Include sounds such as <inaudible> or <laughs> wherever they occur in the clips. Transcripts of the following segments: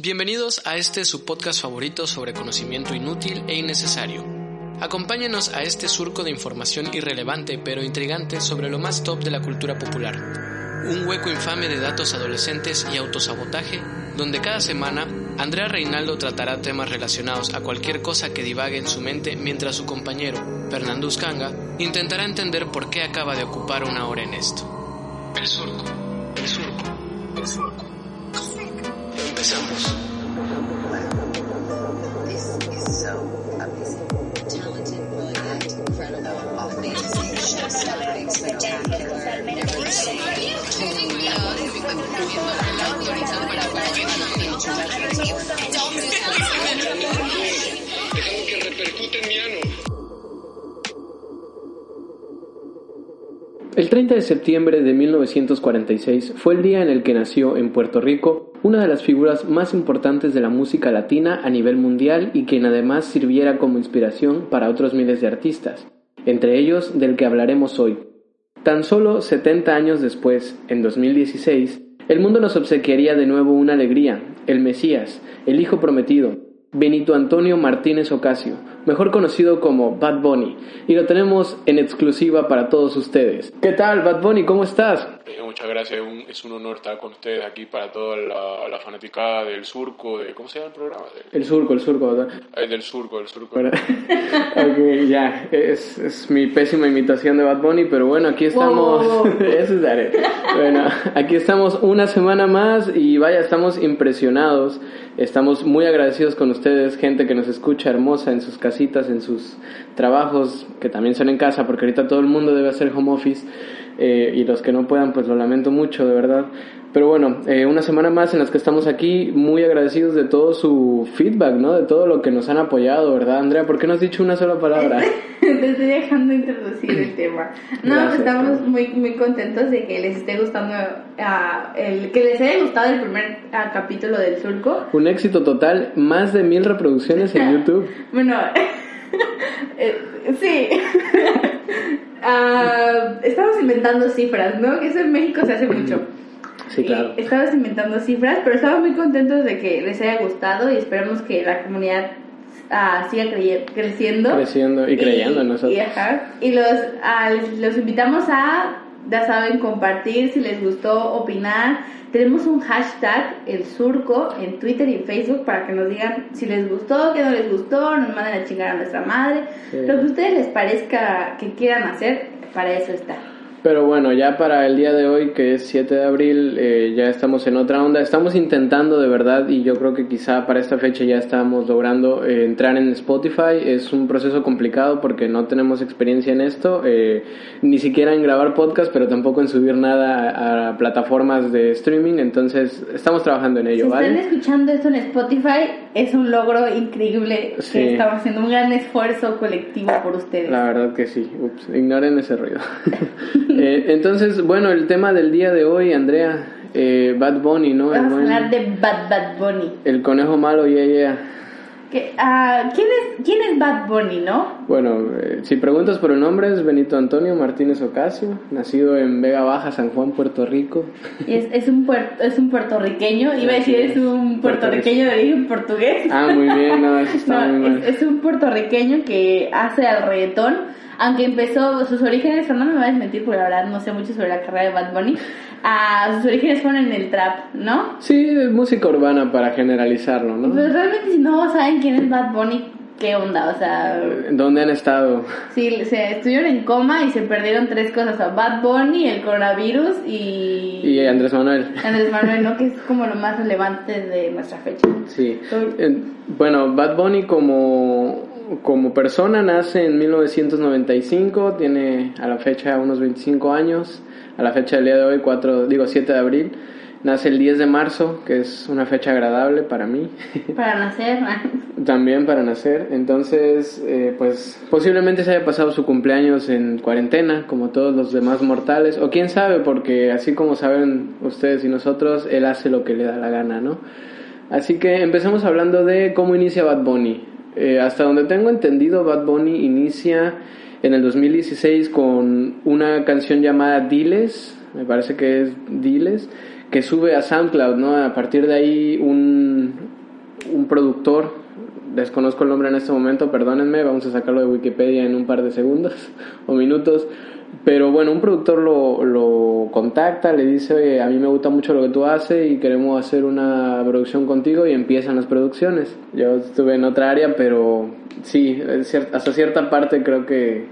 Bienvenidos a este su podcast favorito sobre conocimiento inútil e innecesario. Acompáñenos a este surco de información irrelevante pero intrigante sobre lo más top de la cultura popular. Un hueco infame de datos adolescentes y autosabotaje, donde cada semana Andrea Reinaldo tratará temas relacionados a cualquier cosa que divague en su mente mientras su compañero, Fernando Uscanga, intentará entender por qué acaba de ocupar una hora en esto. El surco, Empezamos. El 30 de septiembre de 1946 fue el día en el que nació en Puerto Rico una de las figuras más importantes de la música latina a nivel mundial y quien además sirviera como inspiración para otros miles de artistas, entre ellos del que hablaremos hoy. Tan solo 70 años después, en 2016, el mundo nos obsequiaría de nuevo una alegría, el Mesías, el Hijo Prometido, Benito Antonio Martínez Ocasio, mejor conocido como Bad Bunny, y lo tenemos en exclusiva para todos ustedes. ¿Qué tal, Bad Bunny? ¿Cómo estás? Eh, muchas gracias, es un honor estar con ustedes aquí para toda la, la fanaticada del surco, de, ¿cómo se llama el programa? El surco, el surco, ¿verdad? Eh, del surco, el surco. <laughs> ok, ya, es, es, mi pésima imitación de Bad Bunny, pero bueno, aquí estamos, <laughs> eso es Bueno, aquí estamos una semana más y vaya, estamos impresionados, estamos muy agradecidos con ustedes, gente que nos escucha hermosa en sus casitas, en sus trabajos, que también son en casa, porque ahorita todo el mundo debe hacer home office. Eh, y los que no puedan, pues lo lamento mucho, de verdad. Pero bueno, eh, una semana más en las que estamos aquí, muy agradecidos de todo su feedback, ¿no? De todo lo que nos han apoyado, ¿verdad, Andrea? ¿Por qué no has dicho una sola palabra? <laughs> Te estoy dejando introducir el tema. No, pues estamos muy, muy contentos de que les esté gustando, uh, el, que les haya gustado el primer uh, capítulo del surco. Un éxito total, más de mil reproducciones en <laughs> YouTube. bueno, <laughs> eh, sí. Uh, estamos inventando cifras, ¿no? Que eso en México se hace mucho. Sí, claro. estamos inventando cifras, pero estamos muy contentos de que les haya gustado y esperamos que la comunidad uh, siga creciendo. Creciendo y creyendo en nosotros. Y, los, uh, los invitamos a, ya saben, compartir si les gustó, opinar. Tenemos un hashtag, el surco, en Twitter y Facebook para que nos digan si les gustó, qué no les gustó, nos manden a chingar a nuestra madre. Lo que a ustedes les parezca que quieran hacer, para eso está. Pero bueno, ya para el día de hoy, que es 7 de abril, eh, ya estamos en otra onda. Estamos intentando de verdad, y yo creo que quizá para esta fecha ya estamos logrando eh, entrar en Spotify. Es un proceso complicado porque no tenemos experiencia en esto, eh, ni siquiera en grabar podcast, pero tampoco en subir nada a, plataformas de streaming. Entonces, estamos trabajando en ello, si ¿vale? están escuchando esto en Spotify, es un logro increíble que estamos haciendo un gran esfuerzo colectivo por ustedes. La verdad que sí. Ups, ignoren ese ruido. <laughs> Eh, entonces, bueno, el tema del día de hoy, Andrea, eh, Bad Bunny, ¿no? Vamos a hablar de Bad Bad Bunny. El conejo malo, yeah, yeah. Uh, ¿quién, es, ¿Quién es Bad Bunny, no? Bueno, eh, si preguntas por el nombre, es Benito Antonio Martínez Ocasio, nacido en Vega Baja, San Juan, Puerto Rico. Es, es, un, es un puertorriqueño, iba a decir es un puertorriqueño de origen portugués. Ah, muy bien, no, eso está <laughs> muy mal. Es, es, un puertorriqueño que hace al reggaetón, aunque empezó, sus orígenes, no me va a desmentir porque la verdad no sé mucho sobre la carrera de Bad Bunny, a sus orígenes fueron en el trap, ¿no? Sí, música urbana para generalizarlo, ¿no? Pero realmente si no saben quién es Bad Bunny, ¿qué onda? O sea... ¿Dónde han estado? Sí, se estuvieron en coma y se perdieron tres cosas, o sea, Bad Bunny, el coronavirus y... Y Andrés Manuel. Andrés Manuel, ¿no? Que es <laughs> como lo más relevante de nuestra fecha. Sí. bueno, Bad Bunny como como persona nace en 1995, tiene a la fecha unos 25 años, a la fecha del día de hoy, 4, digo 7 de abril, nace el 10 de marzo, que es una fecha agradable para mí. <laughs> Para nacer. También para nacer, entonces eh, pues posiblemente se haya pasado su cumpleaños en cuarentena, como todos los demás mortales, o quién sabe, porque así como saben ustedes y nosotros, él hace lo que le da la gana, ¿no? Así que empecemos hablando de cómo inicia Bad Bunny. Eh, hasta donde tengo entendido, Bad Bunny inicia en el 2016 con una canción llamada Diles, me parece que es Diles, que sube a SoundCloud, ¿no? A partir de ahí un, un productor, desconozco el nombre en este momento, perdónenme, vamos a sacarlo de Wikipedia en un par de segundos <laughs> o minutos. Pero bueno, un productor lo, lo contacta, le dice, oye, a mí me gusta mucho lo que tú haces y queremos hacer una producción contigo y empiezan las producciones. Yo estuve en otra área, pero sí, hasta cierta parte creo que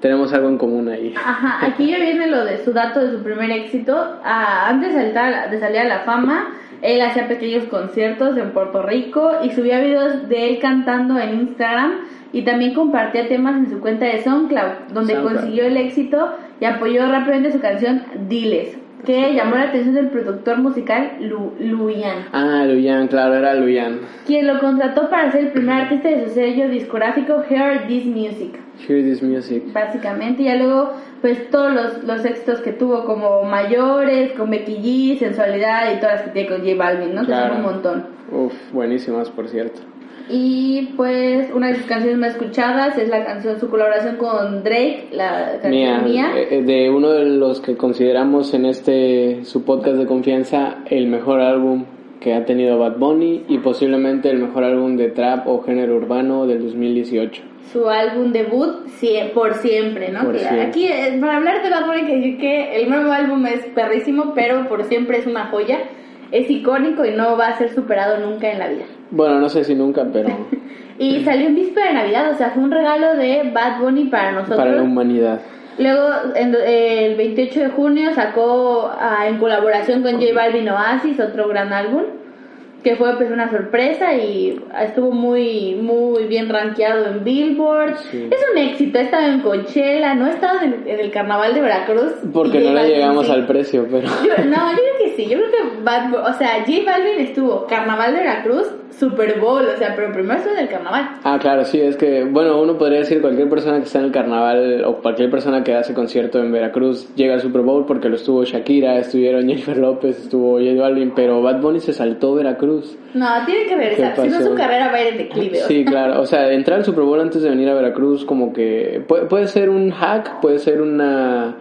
tenemos algo en común ahí. Ajá, <laughs> aquí ya viene lo de su dato de su primer éxito. Ah, antes de, de salir a la fama, él hacía pequeños conciertos en Puerto Rico y subía videos de él cantando en Instagram y también compartía temas en su cuenta de SoundCloud, donde consiguió el éxito y apoyó rápidamente su canción Diles, que llamó la atención del productor musical Lu Luyan. Ah, Luyan, claro, era Luyan. Quien lo contrató para ser el primer artista de su sello discográfico Hear This Music. Hear This Music. Básicamente, y ya luego, pues todos los, los éxitos que tuvo como Mayores, con Becky G, Sensualidad y todas las que tiene con J Balvin, ¿no? Que son un montón. Uf, buenísimas, por cierto. Y pues una de sus canciones más escuchadas es la canción, su colaboración con Drake, la canción mía. Eh, eh, de uno de los que consideramos en este su podcast de confianza el mejor álbum que ha tenido Bad Bunny y posiblemente el mejor álbum de trap o género urbano del 2018. Su álbum debut por siempre, ¿no? Aquí, eh, para hablar de Bad Bunny, que que el nuevo álbum es perrísimo, pero por siempre es una joya. Es icónico y no va a ser superado nunca en la vida. Bueno, no sé si nunca, pero... <laughs> y salió en víspera de Navidad, o sea, fue un regalo de Bad Bunny para nosotros. Para la humanidad. Luego, el 28 de junio sacó ah, en colaboración con J Balvin Oasis, otro gran álbum que fue pues una sorpresa y estuvo muy muy bien rankeado en Billboard. Es un éxito, ha estado en Coachella, no ha estado en, el carnaval de Veracruz. Porque no le llegamos al precio, pero... no, yo creo que sí, yo creo que Bad, o sea, J Balvin estuvo carnaval de Veracruz, Super Bowl, o sea, pero primero en el carnaval. Ah, claro, sí, es que, bueno, uno podría decir cualquier persona que está en el carnaval o cualquier persona que hace concierto en Veracruz llega al Super Bowl porque lo estuvo Shakira, estuvieron Jennifer López, estuvo J Balvin, pero Bad Bunny se saltó Veracruz no, tiene que regresar, si no su carrera va a ir en declive. Sí, claro, o sea, entrar al Super Bowl antes de venir a Veracruz como que puede, puede ser un hack, puede ser una...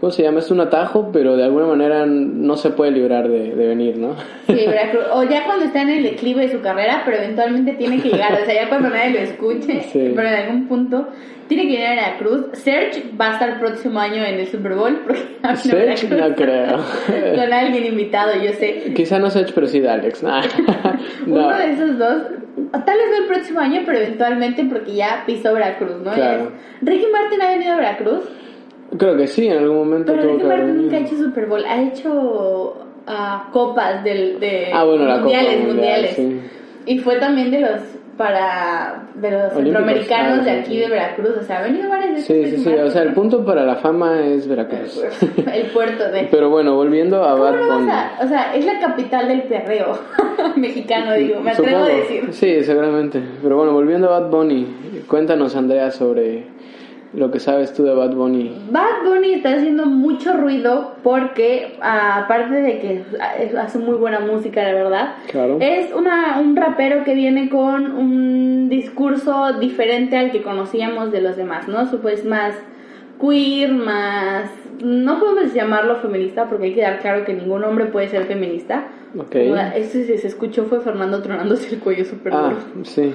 ¿Cómo se llama? Es un atajo, pero de alguna manera no se puede librar de, venir, ¿no? Sí, Veracruz. O ya cuando está en el declive de su carrera, pero eventualmente tiene que llegar. O sea, ya cuando nadie lo escuche, <laughs> pero en algún punto tiene que llegar a Veracruz. Serge va a estar el próximo año en el Super Bowl. <laughs> Serge no creo. <laughs> Con alguien invitado, yo sé. Quizá no Serge, pero sí de Alex. Uno de esos dos, tal vez no el próximo año, pero eventualmente porque ya pisó Veracruz, ¿no? Claro. Ricky Martin ha venido a Veracruz. Creo que sí, en algún momento. Pero Ricky Martin nunca ha hecho Super Bowl, ha hecho uh, copas del, de ah, bueno, mundiales, copa mundiales. Y fue también de los para de los centroamericanos de aquí de Veracruz, o sea, ha venido varias veces. Sí, sí, sí, o sea, el punto para la fama es Veracruz. El, puerto de... Pero bueno, volviendo a Bad Bunny. o sea, es la capital del perreo <laughs> mexicano, digo, me atrevo a decir. Sí, seguramente. Pero bueno, volviendo a Bad Bunny, cuéntanos, Andrea, sobre lo que sabes tú de Bad Bunny. Bad Bunny está haciendo mucho ruido porque, aparte de que hace muy buena música, la verdad, es una, un rapero que viene con un discurso diferente al que conocíamos de los demás, ¿no? Su pues más queer, más... No podemos llamarlo feminista porque hay que dar claro que ningún hombre puede ser feminista Okay. Eso si se escuchó fue Fernando tronándose el cuello súper ah, sí,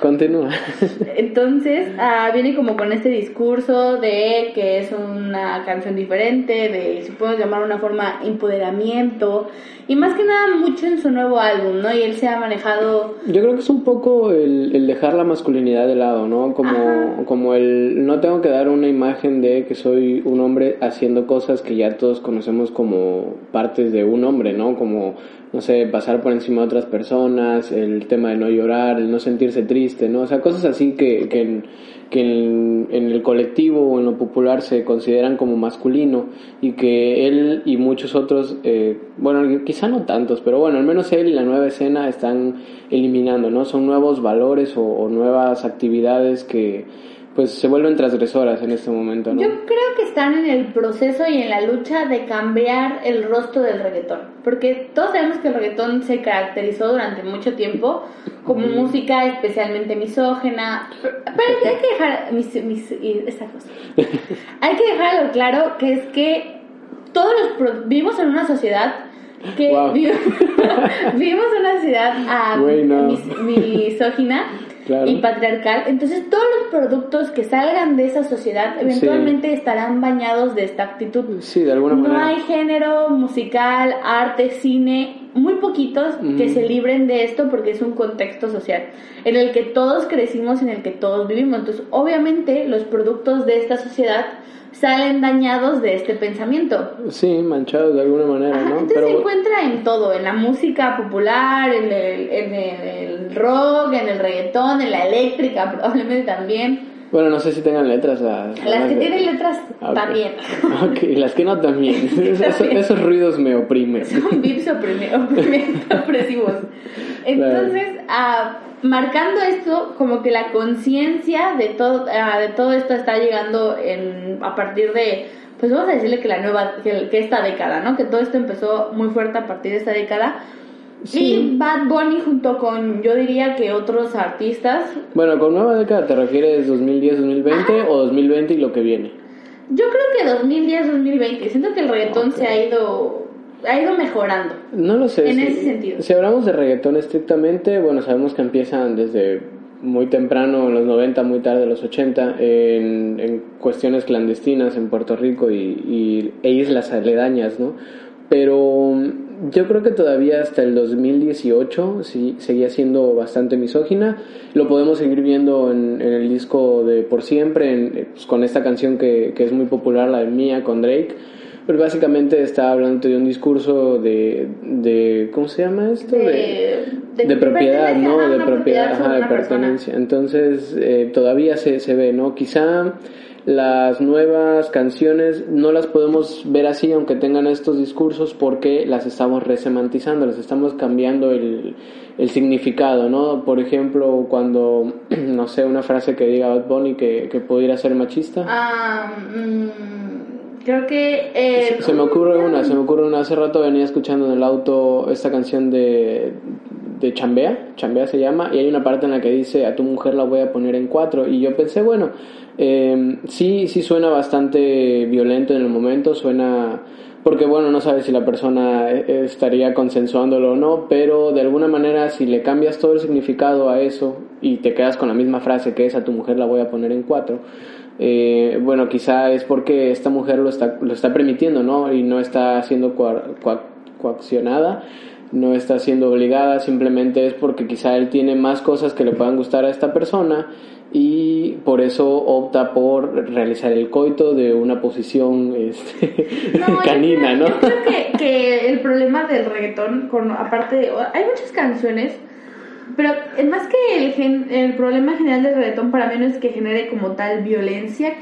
continúa. <laughs> Entonces, ah, viene como con este discurso de que es una canción diferente, de, si podemos llamar una forma, empoderamiento, y más que nada mucho en su nuevo álbum, ¿no? Y él se ha manejado... Yo creo que es un poco el, el dejar la masculinidad de lado, ¿no? Como, como el no tengo que dar una imagen de que soy un hombre haciendo cosas que ya todos conocemos como partes de un hombre, ¿no? Como no sé, pasar por encima de otras personas, el tema de no llorar, el no sentirse triste, ¿no? O sea, cosas así que, que, en, que en, el colectivo o en lo popular se consideran como masculino y que él y muchos otros, eh, bueno, quizá no tantos, pero bueno, al menos él y la nueva escena están eliminando, ¿no? Son nuevos valores o nuevas actividades que pues se vuelven transgresoras en este momento, ¿no? Yo creo que están en el proceso y en la lucha de cambiar el rostro del reggaetón, porque todos sabemos que el reggaetón se caracterizó durante mucho tiempo como música especialmente misógena, pero hay que dejar mis, esta cosa. <laughs> hay que dejarlo claro que es que todos los vivimos en una sociedad que Wow. <laughs> vivimos, en una ciudad ah, Güey, no. mis- misógina Claro. y patriarcal, entonces todos los productos que salgan de esa sociedad eventualmente estarán bañados de esta actitud. Sí, de alguna No manera. hay género musical, arte, cine, muy poquitos que Mm. se libren de esto porque es un contexto social en el que todos crecimos, en el que todos vivimos. Entonces, obviamente, los productos de esta sociedad salen dañados de este pensamiento. Sí, manchados de alguna manera, Ajá, ¿no? entonces se encuentra en todo, en la música popular, en el, en el rock, en el reggaetón, en la eléctrica <laughs> probablemente también. Bueno, no sé si tengan letras. Las, Las que de- tienen letras Ah, ok. también. <laughs> Ok, las que no también. <laughs> También. esos ruidos me oprimen. Son <laughs> oprimi- opresivos. Entonces, ah, marcando esto, como que la conciencia de todo, ah, de todo esto está llegando en, a partir de, pues vamos a decirle que la nueva, que, que esta década, ¿no? Que todo esto empezó muy fuerte a partir de esta década. Sí. Y Bad Bunny junto con, yo diría que otros artistas, Bueno, con nueva década te refieres 2010-2020 o 2020 y lo que viene. yo creo que 2010-2020, siento que el reggaetón se ha ido, ha ido mejorando. No lo sé. En si, ese sentido. Si hablamos de reggaetón estrictamente, bueno, sabemos que empiezan desde muy temprano, en los 90, muy tarde, en los 80, en, en cuestiones clandestinas en Puerto Rico y, y- e islas aledañas, ¿no? Pero yo creo que todavía hasta el 2018 sí, seguía siendo bastante misógina. Lo podemos seguir viendo en, en el disco de Por Siempre, en- eh, pues, con esta canción que, que es muy popular, la de Mía con Drake. Pero básicamente está hablando de un discurso de, de ¿cómo se llama esto? De, de, propiedad, ¿no? De propiedad, ajá, de persona. pertenencia. Entonces, eh, todavía se, se ve, ¿no? Quizá las nuevas canciones no las podemos ver así, aunque tengan estos discursos, porque las estamos resemantizando, les estamos cambiando el, el significado, ¿no? Por ejemplo, cuando, <clears throat> no sé, una frase que diga Bad Bunny que, que pudiera ser machista. Ah, mm, creo que... eh, Se, se me ocurre una, se me ocurre una. Hace rato venía escuchando en el auto esta canción de, de Chambea, Chambea se llama, y hay una parte en la que dice, a tu mujer la voy a poner en cuatro, y yo pensé, bueno, eh, sí, sí suena bastante violento en el momento, suena... Porque bueno, no sabes si la persona eh, estaría consensuándolo o no, pero de alguna manera si le cambias todo el significado a eso y te quedas con la misma frase que es a tu mujer la voy a poner en cuatro, eh, bueno, quizá es porque esta mujer lo está, lo está permitiendo, ¿no? Y no está siendo coa- coa- coaccionada, no está siendo obligada, simplemente es porque quizá él tiene más cosas que le puedan gustar a esta persona y por eso opta por realizar el coito de una posición este, No, <laughs> yo canina, creo- ¿no? Yo creo que, que el problema del reggaetón, con, aparte, de- hay muchas canciones, pero es más que el, gen- el problema general del reggaetón para mí no es que genere como tal violencia,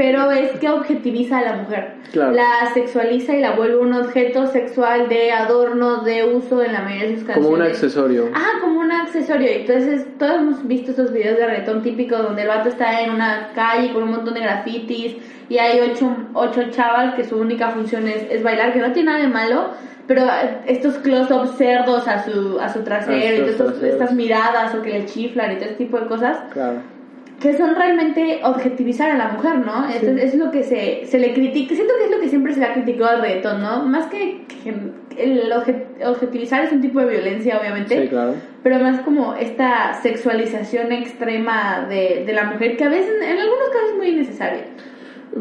pero es que objetiviza a la mujer. Claro. La sexualiza y la vuelve un objeto sexual de adorno, de uso en la mayoría de sus canciones. Como un accesorio. Ah, como un accesorio. Entonces, todos hemos visto esos videos de reggaetón típicos donde el vato está en una calle con un montón de grafitis y hay ocho, ocho chavas que su única función es, es bailar, que no tiene nada de malo, pero estos close-ups cerdos a su, a su trasero, A y traseros. estas miradas o que le chiflan y todo ese tipo de cosas Claro. Que son realmente objetivizar a la mujer, ¿no? Esto es, es lo que se, se le critica, siento que es lo que siempre se le ha criticado al reggaetón, ¿no? Más que, que el obje- objetivizar es un tipo de violencia, obviamente, Sí, claro. pero más como esta sexualización extrema de, de la mujer, que a veces, en algunos casos es muy innecesaria.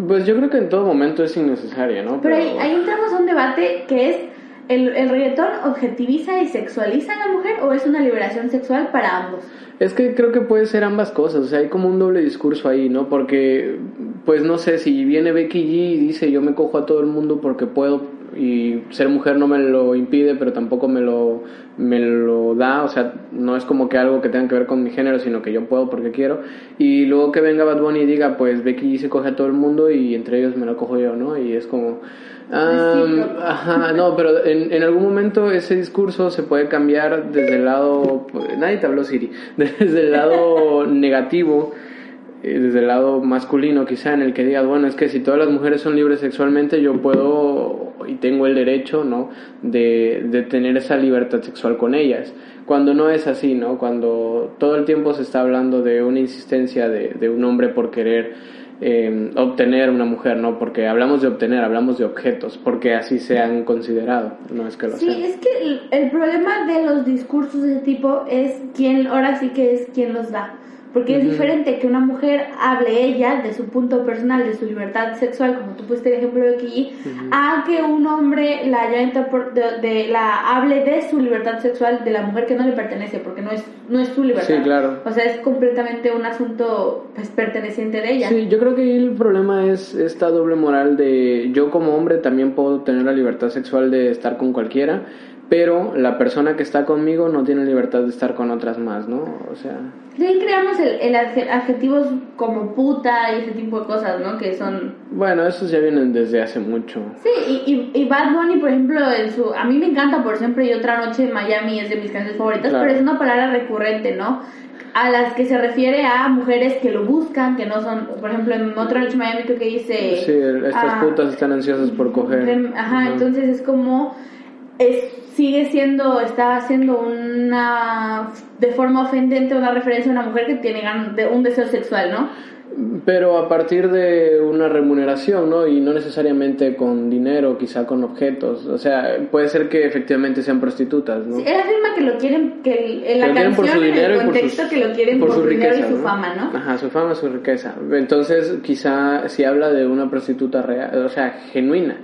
Pues yo creo que en todo momento es innecesaria, ¿no? Pero ahí, ahí entramos a un debate que es, ¿el, ¿el reggaetón objetiviza y sexualiza a la mujer o es una liberación sexual para ambos? Es que creo que puede ser ambas cosas, o sea, hay como un doble discurso ahí, ¿no? Porque, pues no sé, si viene Becky G y dice yo me cojo a todo el mundo porque puedo y ser mujer no me lo impide, pero tampoco me lo, me lo da, o sea, no es como que algo que tenga que ver con mi género, sino que yo puedo porque quiero. Y luego que venga Bad Bunny y diga, pues Becky se coge a todo el mundo y entre ellos me lo cojo yo, ¿no? Y es como... Recíproco. ajá, no, pero en, en algún momento ese discurso se puede cambiar desde el lado... nadie te habló, Siri. <laughs> Desde el lado negativo, desde el lado masculino quizá, en el que digas, bueno, es que si todas las mujeres son libres sexualmente, yo puedo y tengo el derecho, ¿no? De, de tener esa libertad sexual con ellas. Cuando no es así, ¿no? Cuando todo el tiempo se está hablando de una insistencia de, de un hombre por querer eh, obtener una mujer, ¿no? Porque hablamos de obtener, hablamos de objetos, porque así se han considerado, no es que lo Sí, sean. es que el, el problema de los discursos de ese tipo es quién, ahora sí que es quien los da. Porque es diferente que una mujer hable ella de su punto personal, de su libertad sexual, como tú pusiste el ejemplo de aquí, a que un hombre la haya de, de- la hable de su libertad sexual de la mujer que no le pertenece, porque no es no es su libertad. Sí, claro. O sea, es completamente un asunto pues perteneciente de ella. Sí, yo creo que el problema es esta doble moral de yo como hombre también puedo tener la libertad sexual de estar con cualquiera, pero la persona que está conmigo no tiene libertad de estar con otras más, ¿no? O sea, De ahí creamos el, el adje- adjetivos como puta y ese tipo de cosas, ¿no? Que son bueno, esos ya vienen desde hace mucho. Sí, y, y, y Bad Bunny, por ejemplo, en su, a mí me encanta por siempre y otra noche en Miami es de mis canciones favoritas, Claro. pero es una palabra recurrente, ¿no? A las que se refiere a mujeres que lo buscan, que no son, por ejemplo, en otra noche en Miami creo que dice... Sí, estas ah, putas están ansiosas por coger. Ajá, Ujú. entonces es como es sigue siendo está haciendo una de forma ofendente una referencia a una mujer que tiene un deseo sexual, ¿no? Pero a partir de una remuneración, ¿no? Y no necesariamente con dinero, quizá con objetos. O sea, puede ser que efectivamente sean prostitutas, ¿no? Sí, él afirma que lo quieren, que el- en la Que canción, por su en el contexto, sus- que lo quieren por, su, dinero y su ¿no? fama, ¿no? Ajá, su fama, su riqueza. Entonces, quizá si habla de una prostituta real, o sea, genuina.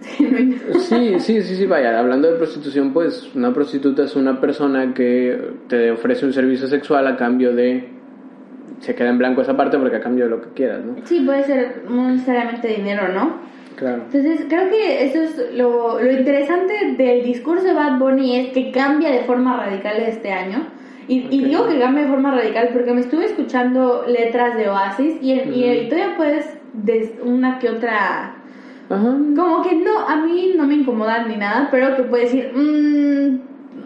Sí, sí, sí, sí, vaya, hablando de prostitución, pues una prostituta es una persona que te ofrece un servicio sexual a cambio de... Se queda en blanco esa parte porque a cambio de lo que quieras, ¿no? Sí, puede ser no necesariamente dinero, ¿no? Claro. Entonces, creo que eso es lo, lo interesante del discurso de Bad Bunny es que cambia de forma radical este año. Y, y Ok. digo que cambia de forma radical porque me estuve escuchando letras de Oasis y, en- y, y todavía puedes des una que otra Ajá. Como que no, a mí no me incomodan ni nada, pero que puede decir, mmm,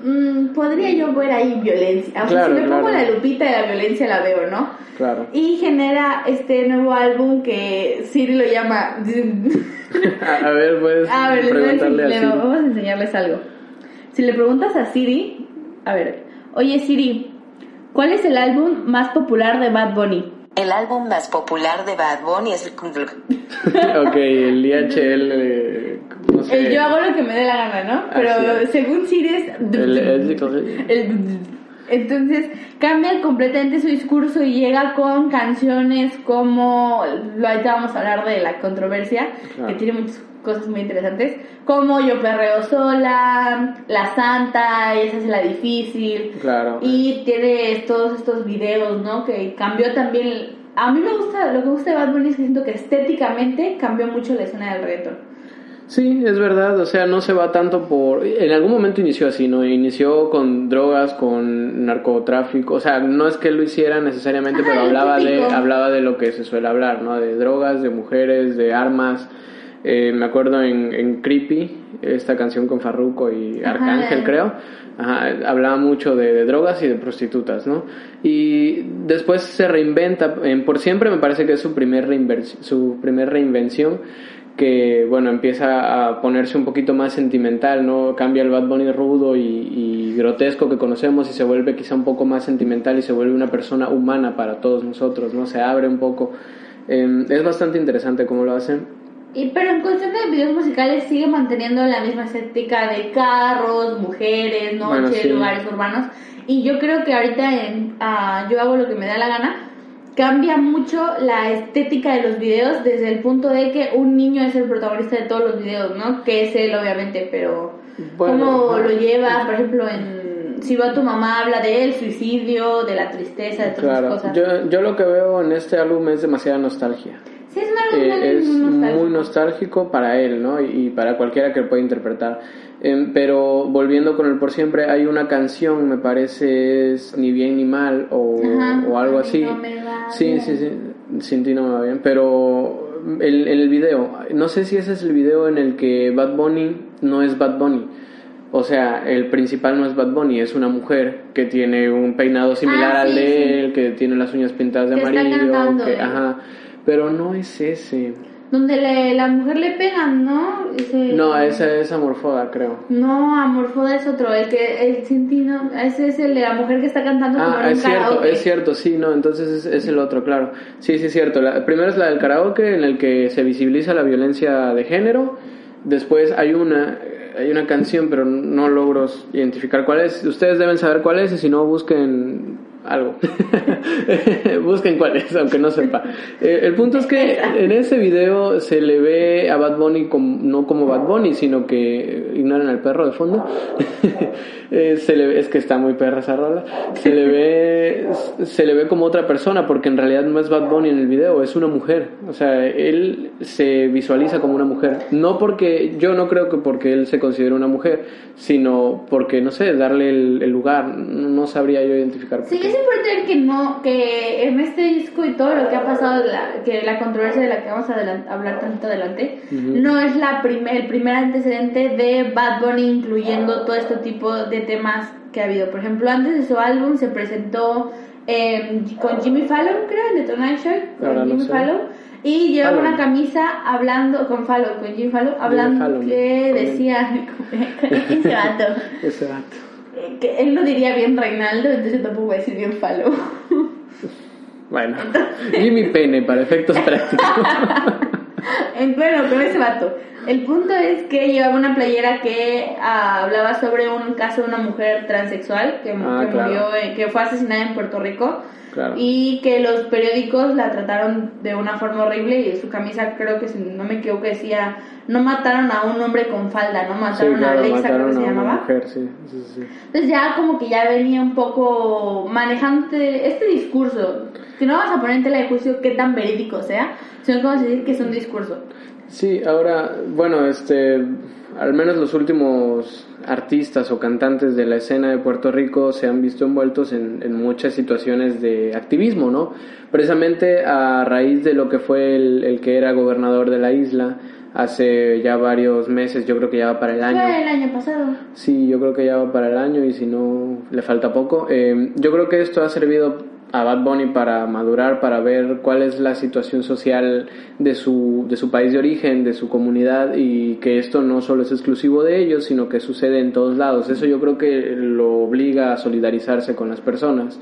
mm, podría yo ver ahí violencia. O sea, Claro, si me pongo la lupita de la violencia la veo, ¿no? Claro. Y genera este nuevo álbum que Siri lo llama... <laughs> A, ver, puedes a ver, voy a vamos a enseñarles algo. Si le preguntas a Siri, a ver, oye Siri, ¿cuál es el álbum más popular de Bad Bunny? El álbum más popular de Bad Bunny es el <laughs> ok, el IHL, eh, no sé. El yo hago lo que me dé la gana, ¿no? Pero Así es. según Siri es... El- el- El- entonces cambia completamente su discurso y llega con canciones como, lo ahorita vamos a hablar de la controversia, Claro. que tiene muchas cosas muy interesantes, como Yo Perreo Sola, La Santa, y esa es la difícil, Claro. y tiene todos estos videos, ¿no? Que cambió también, a mí me gusta, lo que me gusta de Bad Bunny es que siento que estéticamente cambió mucho la escena del reggaetón. Sí, es verdad, o sea, no se va tanto por... En algún momento inició así, ¿no? Inició con drogas, con narcotráfico, o sea, no es que lo hiciera necesariamente, pero hablaba de, hablaba de lo que se suele hablar, ¿no? De drogas, de mujeres, de armas. Eh, me acuerdo en, en Creepy, esta canción con Farruko y Ajá. Arcángel, creo. Ajá, hablaba mucho de, de drogas y de prostitutas, ¿no? Y después se reinventa, en Por Siempre me parece que es su primer, su primer reinvención, que bueno, empieza a ponerse un poquito más sentimental, ¿no? Cambia el Bad Bunny rudo y, y grotesco que conocemos y se vuelve quizá un poco más sentimental y se vuelve una persona humana para todos nosotros, ¿no? Se abre un poco. Eh, es bastante interesante cómo lo hacen. Y, pero en cuestión de videos musicales sigue manteniendo la misma estética de carros, mujeres, noche, Bueno, sí. lugares urbanos. Y yo creo que ahorita en ah, Yo hago lo que me da la gana, cambia mucho la estética de los videos desde el punto de que un niño es el protagonista de todos los videos, ¿no? Que es él, obviamente, pero Bueno, cómo ajá. lo lleva, por ejemplo, en Si va tu mamá, habla del suicidio, de la tristeza, de todas Claro, esas cosas. yo, yo lo que veo en este álbum es demasiada nostalgia. Sí, es Eh, es muy nostálgico. muy nostálgico para él, ¿no? Y, y para cualquiera que lo pueda interpretar. Em, pero volviendo con el por siempre, hay una canción, me parece, es Ni bien ni mal o, Ajá, o algo así. no me va sí, bien. sí, sí, sin ti no me va bien. Pero el, el video, no sé si ese es el video en el que Bad Bunny no es Bad Bunny. O sea, el principal no es Bad Bunny, es una mujer que tiene un peinado similar Ah, al de sí. él, que tiene las uñas pintadas de Que está amarillo. cantando, que- eh. ajá, pero no es ese. donde le- la mujer le pegan, ¿no? Ese- No, esa es Amorfoda, creo. No, Amorfoda es otro, el que, el Sentino, ese es el de la mujer que está cantando como Ah, un es cierto, karaoke. es cierto, sí, no, entonces es, es el otro, claro. Sí, sí, es cierto. La, primero es la del karaoke, en el que se visibiliza la violencia de género. Después hay una, hay una canción, pero no logro identificar cuál es. Ustedes deben saber cuál es, y si no, busquen algo. <laughs> busquen cuál es, aunque no sepa. Eh, el punto es que en ese video se le ve a Bad Bunny como, no como Bad Bunny, sino que ignoran al perro de fondo. <laughs> Eh, se le ve, es que está muy perra esa rola. Se le ve, se le ve como otra persona, porque en realidad no es Bad Bunny en el video, es una mujer. O sea, él se visualiza como una mujer. No porque, yo no creo que porque él se considera una mujer, sino porque, no sé, darle el, el lugar. No sabría yo identificar. por Sí, qué. Es importante que no, que en este disco y todo lo que ha pasado, la, que la controversia de la que vamos a hablar tantito adelante, no es la primer, el primer antecedente de Bad Bunny incluyendo todo este tipo de temas que ha habido. Por ejemplo, antes de su álbum se presentó eh, con Jimmy Fallon, creo, en The Tonight Show, con no Jimmy sé. Fallon. Y llevaba Fallon. una camisa hablando con Fallon, con Jimmy Fallon, hablando Fallon. que decía, <laughs> ese vato, <laughs> Ese vato. Que él no diría bien Reinaldo, entonces yo tampoco voy a decir bien Fallon. Bueno, Jimmy Pene para efectos prácticos. <laughs> En- Bueno, con ese vato. El punto es que llevaba una playera que ah, hablaba sobre un caso de una mujer transexual que, mu- Ah, que claro. murió, en- que fue asesinada en Puerto Rico. Claro. Y que los periódicos la trataron de una forma horrible y su camisa creo que si no me equivoco decía no mataron a un hombre con falda, no Sí, mataron a claro, Alexa creo que mataron se a una llamaba. mujer, sí, sí, sí. Entonces ya como que ya venía un poco manejando este discurso, que no vamos a poner en tela de juicio qué tan verídico sea, sino a decir que es un discurso. Sí, ahora, bueno, este, al menos los últimos artistas o cantantes de la escena de Puerto Rico se han visto envueltos en, en muchas situaciones de activismo, ¿no? Precisamente a raíz de lo que fue el, el que era gobernador de la isla hace ya varios meses, yo creo que ya va para el año. Fue el año pasado. Sí, yo creo que ya va para el año y si no le falta poco. Eh, yo creo que esto ha servido a Bad Bunny para madurar, para ver cuál es la situación social de su, de su país de origen, de su comunidad y que esto no solo es exclusivo de ellos, sino que sucede en todos lados. Eso yo creo que lo obliga a solidarizarse con las personas.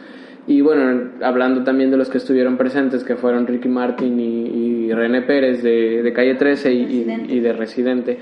Y bueno, hablando también de los que estuvieron presentes, que fueron Ricky Martin y, y René Pérez de, de Calle 13 y, y- de Residente,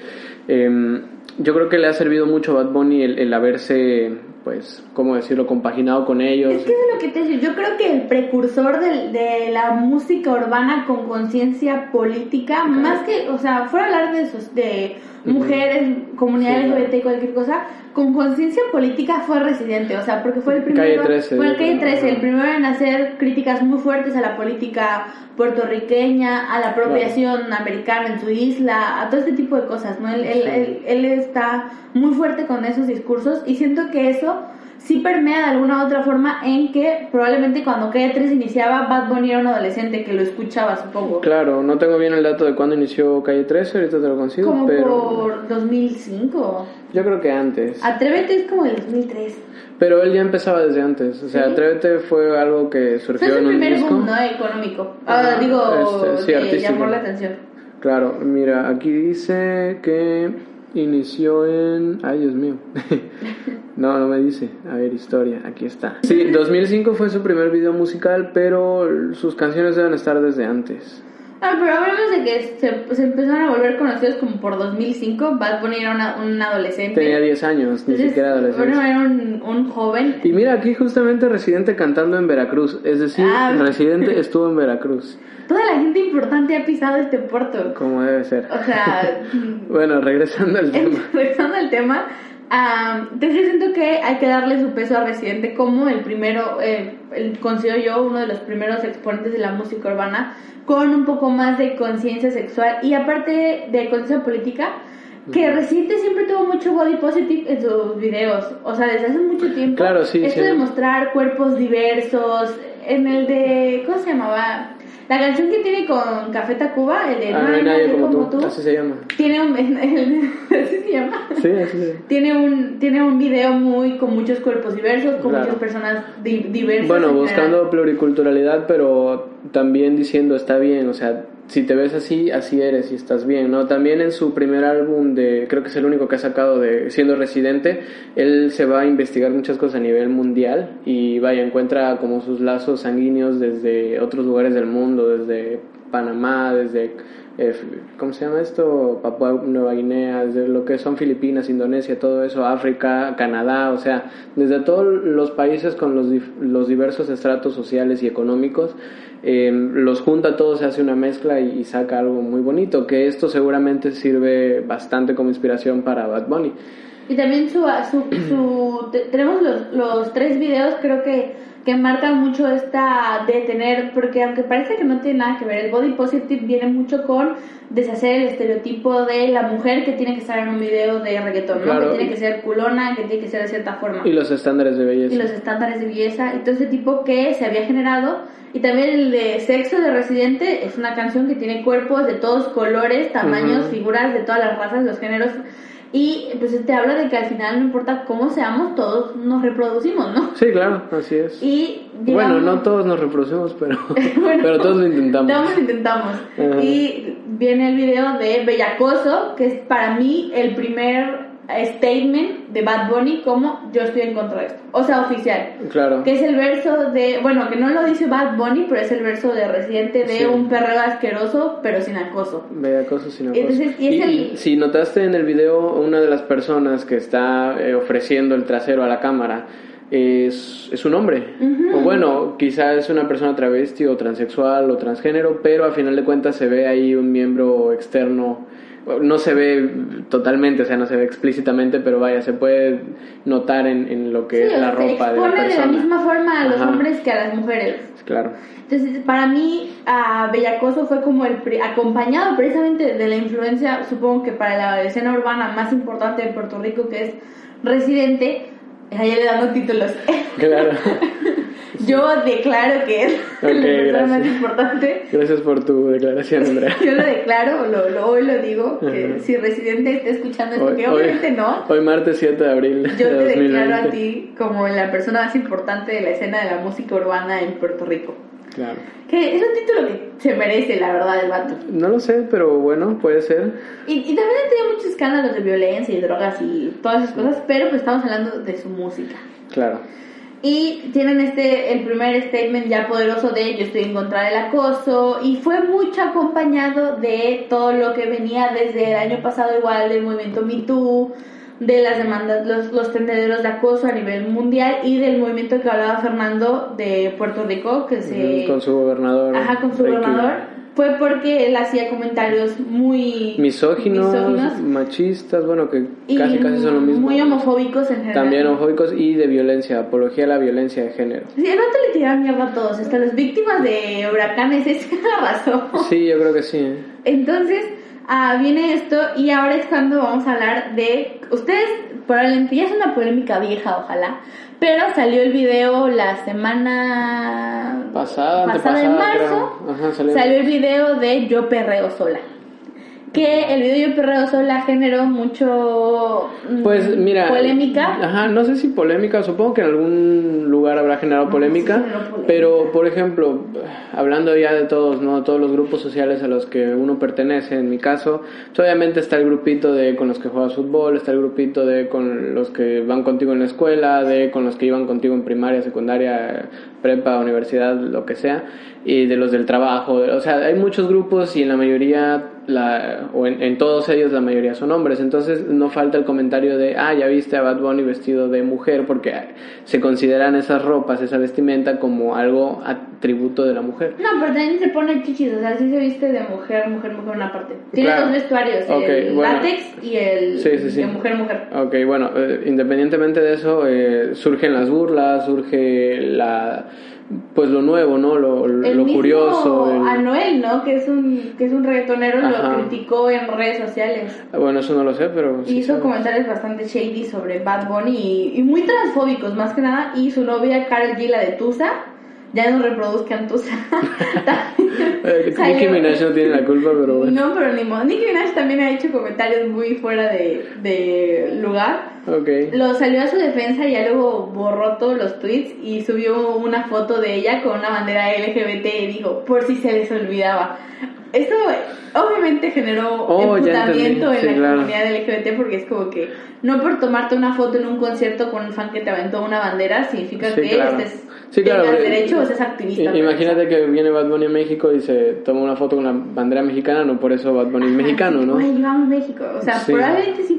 eh, yo creo que le ha servido mucho a Bad Bunny el, el haberse, pues, ¿cómo decirlo?, compaginado con ellos. Es que es lo que te digo. Yo creo que el precursor del- de, la música urbana con conciencia política, más que, o sea, fuera a hablar de, sus, de mujeres, comunidades Sí. LGBT y cualquier cosa, con conciencia política fue residente, o sea, porque fue el primero. Calle 13, fue el Calle yo creo. 13, el primero en hacer críticas muy fuertes a la política puertorriqueña, a la apropiación americana en su isla, a todo este tipo de cosas, ¿no? Él, él, él- él está muy fuerte con esos discursos y siento que eso sí permea de alguna u otra forma en que probablemente cuando Calle 3 iniciaba, Bad Bunny era un adolescente que lo escuchaba, supongo. Claro, no tengo bien el dato de cuándo inició Calle 13, ahorita te lo consigo, Como pero por 2005. yo creo que antes. Atrévete es como del 2003. Pero él ya empezaba desde antes, o sea, Sí. Atrévete fue algo que surgió su en un primer disco. boom, ¿no? Económico. Ah, digo, este, sí, que artístico. llamó la atención. Claro, mira, aquí dice que inició en... Ay, Dios mío. <laughs> no, no me dice. A ver, historia, aquí está. Sí, 2005 fue su primer video musical, pero sus canciones deben estar desde antes. Ah, pero hablamos de que se, se empezaron a volver conocidos como por 2005. Bad Bunny era una- un adolescente. Tenía 10 años, ni Entonces, siquiera adolescente. Bueno, era un, un joven. Y mira, aquí justamente Residente cantando en Veracruz, es decir, Ah. Residente <laughs> estuvo en Veracruz, Toda la gente importante ha pisado este puerto. como debe ser. O sea, <laughs> Bueno, regresando al <laughs> tema. regresando al tema, am, entonces yo siento que hay que darle su peso a Residente como el primero, eh, el, considero yo uno de los primeros exponentes de la música urbana con un poco más de conciencia sexual y aparte de conciencia política. Que Residente siempre tuvo mucho body positive en sus videos, o sea, desde hace mucho tiempo. Claro, sí, Esto sí. de mostrar cuerpos diversos, en el de, ¿cómo se llamaba? La canción que tiene con Café Tacuba, el de Ah, no hay nadie como tú, así se llama. tiene un <laughs> así se llama Sí, así se llama. tiene un tiene un video muy con muchos cuerpos diversos con Claro. muchas personas di- diversas Bueno, en buscando pluriculturalidad, pero también diciendo está bien, o sea, si te ves así, así eres y estás bien, ¿no? También en su primer álbum de, creo que es el único que ha sacado de siendo residente, él se va a investigar muchas cosas a nivel mundial y vaya, encuentra como sus lazos sanguíneos desde otros lugares del mundo, desde Panamá, desde, eh, ¿cómo se llama esto? Papua Nueva Guinea, desde lo que son Filipinas, Indonesia, todo eso, África, Canadá, o sea, desde todos los países con los, los diversos estratos sociales y económicos, eh, los junta todos, se hace una mezcla y, saca algo muy bonito, que esto seguramente sirve bastante como inspiración para Bad Bunny. Y también su, su, su- te- tenemos los, los tres videos creo que, que marcan mucho esta de tener, porque aunque parece que no tiene nada que ver, el body positive viene mucho con deshacer el estereotipo de la mujer que tiene que estar en un video de reggaetón, ¿no? Que tiene que ser culona, que tiene que ser de cierta forma. Y los estándares de belleza. y los estándares de belleza y todo ese tipo que se había generado. Y también el de Sexo de Residente es una canción que tiene cuerpos de todos colores, tamaños, figuras de todas las razas, los géneros. Y pues te habla de que al final no importa cómo seamos, todos nos reproducimos, ¿no? Sí, claro, así es. Y Bueno, no todos nos reproducimos, pero, Bueno, <laughs> <laughs> pero todos lo intentamos. Todos lo intentamos. Ajá. Y viene el video de Bellacoso, que es para mí el primer statement de Bad Bunny como yo estoy en contra de esto. O sea, oficial. Claro. Que es el verso de, bueno, que no lo dice Bad Bunny, pero es el verso de Residente de Sí. un perreo asqueroso, pero sin acoso. Bella cosa sin acoso. Entonces, y es el- si notaste en el video, una de las personas que está eh, ofreciendo el trasero a la cámara es, es un hombre. O bueno, quizás es una persona travesti o transexual o transgénero, pero a final de cuentas se ve ahí un miembro externo. No se ve totalmente, o sea, no se ve explícitamente, pero vaya, se puede notar en, en lo que Sí, es la ropa de la expone de la persona. misma forma a los Ajá. hombres que a las mujeres. Claro. Entonces, para mí, a Bellacoso fue como el acompañado precisamente de la influencia, supongo que para la escena urbana más importante de Puerto Rico, que es Residente. Ahí le dando títulos. Claro. <laughs> Yo declaro que es Ok, la persona más importante. Gracias por tu declaración, Andrea. <laughs> Yo lo declaro, lo, lo- hoy lo digo, que Ajá. si Residente está escuchando esto, Hoy- que hoy- obviamente no, Hoy martes 7 de abril yo de te 2020. declaro a ti como la persona más importante de la escena de la música urbana en Puerto Rico. Claro. Que es un título que se merece, la verdad, el vato. No lo sé, pero bueno, puede ser. Y, y también ha tenido muchos escándalos de violencia y drogas y todas esas cosas, pero pues estamos hablando de su música. Claro. Y tienen este, el primer statement ya poderoso de yo estoy en contra del acoso y fue mucho acompañado de todo lo que venía desde el año pasado igual del movimiento Me Too, de las demandas, los, los tendederos de acoso a nivel mundial y del movimiento que hablaba Fernando de Puerto Rico, que se... Con su gobernador. Ajá, con su gobernador. Fue porque él hacía comentarios muy... Misóginos, misóginos machistas, bueno, que casi casi son lo mismo. Muy homofóbicos en general. También homofóbicos y de violencia, apología a la violencia de género. Sí, el vato le tiraba mierda a todos, hasta las víctimas de huracanes, <laughs> esa razón. Sí, yo creo que sí. ¿eh? Entonces, ah, viene esto y ahora es cuando vamos a hablar de... Ustedes, probablemente ya es una polémica vieja, ojalá, pero salió el video la semana Pasada, pasada en marzo. Ajá, salió. salió el video de Yo Perreo Sola. Que el video Yo Perreo Sola generó mucho mm, Pues mira, polémica. Ajá, no sé si polémica, supongo que en algún lugar habrá generado polémica, polémica. pero por ejemplo, hablando ya de todos, ¿no? Todos los grupos sociales a los que uno pertenece, en mi caso, pues, obviamente está el grupito de con los que juegas fútbol, está el grupito de con los que van contigo en la escuela, de con los que iban contigo en primaria, secundaria, prepa, universidad, lo que sea, y de los del trabajo, o sea, hay muchos grupos y en la mayoría la, o en, en todos ellos la mayoría son hombres, entonces no falta el comentario de, ah, ya viste a Bad Bunny vestido de mujer, porque se consideran esas ropas, esa vestimenta como algo atributo de la mujer. No, pero también se pone chichis, o sea, sí se viste de mujer, mujer, mujer una parte. Tiene Claro. dos vestuarios, el bueno. látex y el Sí, sí, sí. de mujer, mujer. Ok, bueno, eh, independientemente de eso, eh, surgen las burlas, surge la, pues lo nuevo, ¿no? Lo, El lo mismo curioso. el- Anuel, ¿no? Que es un que es un reggaetonero, Ajá. lo criticó en redes sociales. Bueno, eso no lo sé, pero... sí hizo comentarios bastante shady sobre Bad Bunny y, y muy transfóbicos más que nada. Y su novia Karol G la de Tusa ya no reproduzcan Tusa. <laughs> Eh, Nicki Minaj no tiene la culpa, pero bueno. no pero ni modo. Nicki Minaj también ha hecho comentarios muy fuera de, de lugar. Ok. lo salió a su defensa y ya luego borró todos los tweets y subió una foto de ella con una bandera LGBT y dijo por si se les olvidaba esto obviamente generó Oh, emputamiento en Sí, la claro. comunidad LGBT porque es como que no por tomarte una foto en un concierto con un fan que te aventó una bandera significa Sí, que claro. estés, Sí, claro, tengas porque- derecho o seas activista. Imagínate eso. que viene Bad Bunny a México y se toma una foto con la bandera mexicana, no por eso Bad Bunny es mexicano, ¿no? Güey, yo amo México. O sea, Sí. probablemente sí.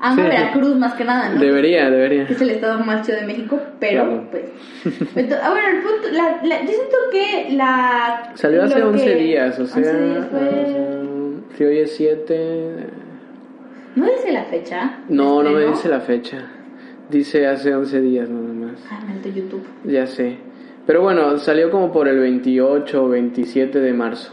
Amo. Veracruz más que nada, ¿no? Debería, debería. que es el estado más chido de México, pero Claro. pues... <laughs> Entonces, ah, bueno, el punto, la, la- yo siento que la... Salió hace lo 11 que- días, o 11 sea, días fue- sea, si hoy es 7... ¿No dice la fecha? No, no me dice la fecha. Dice hace 11 días nada más. Ah, maldito YouTube. Ya sé. Pero bueno, salió como por el 28 o 27 de marzo.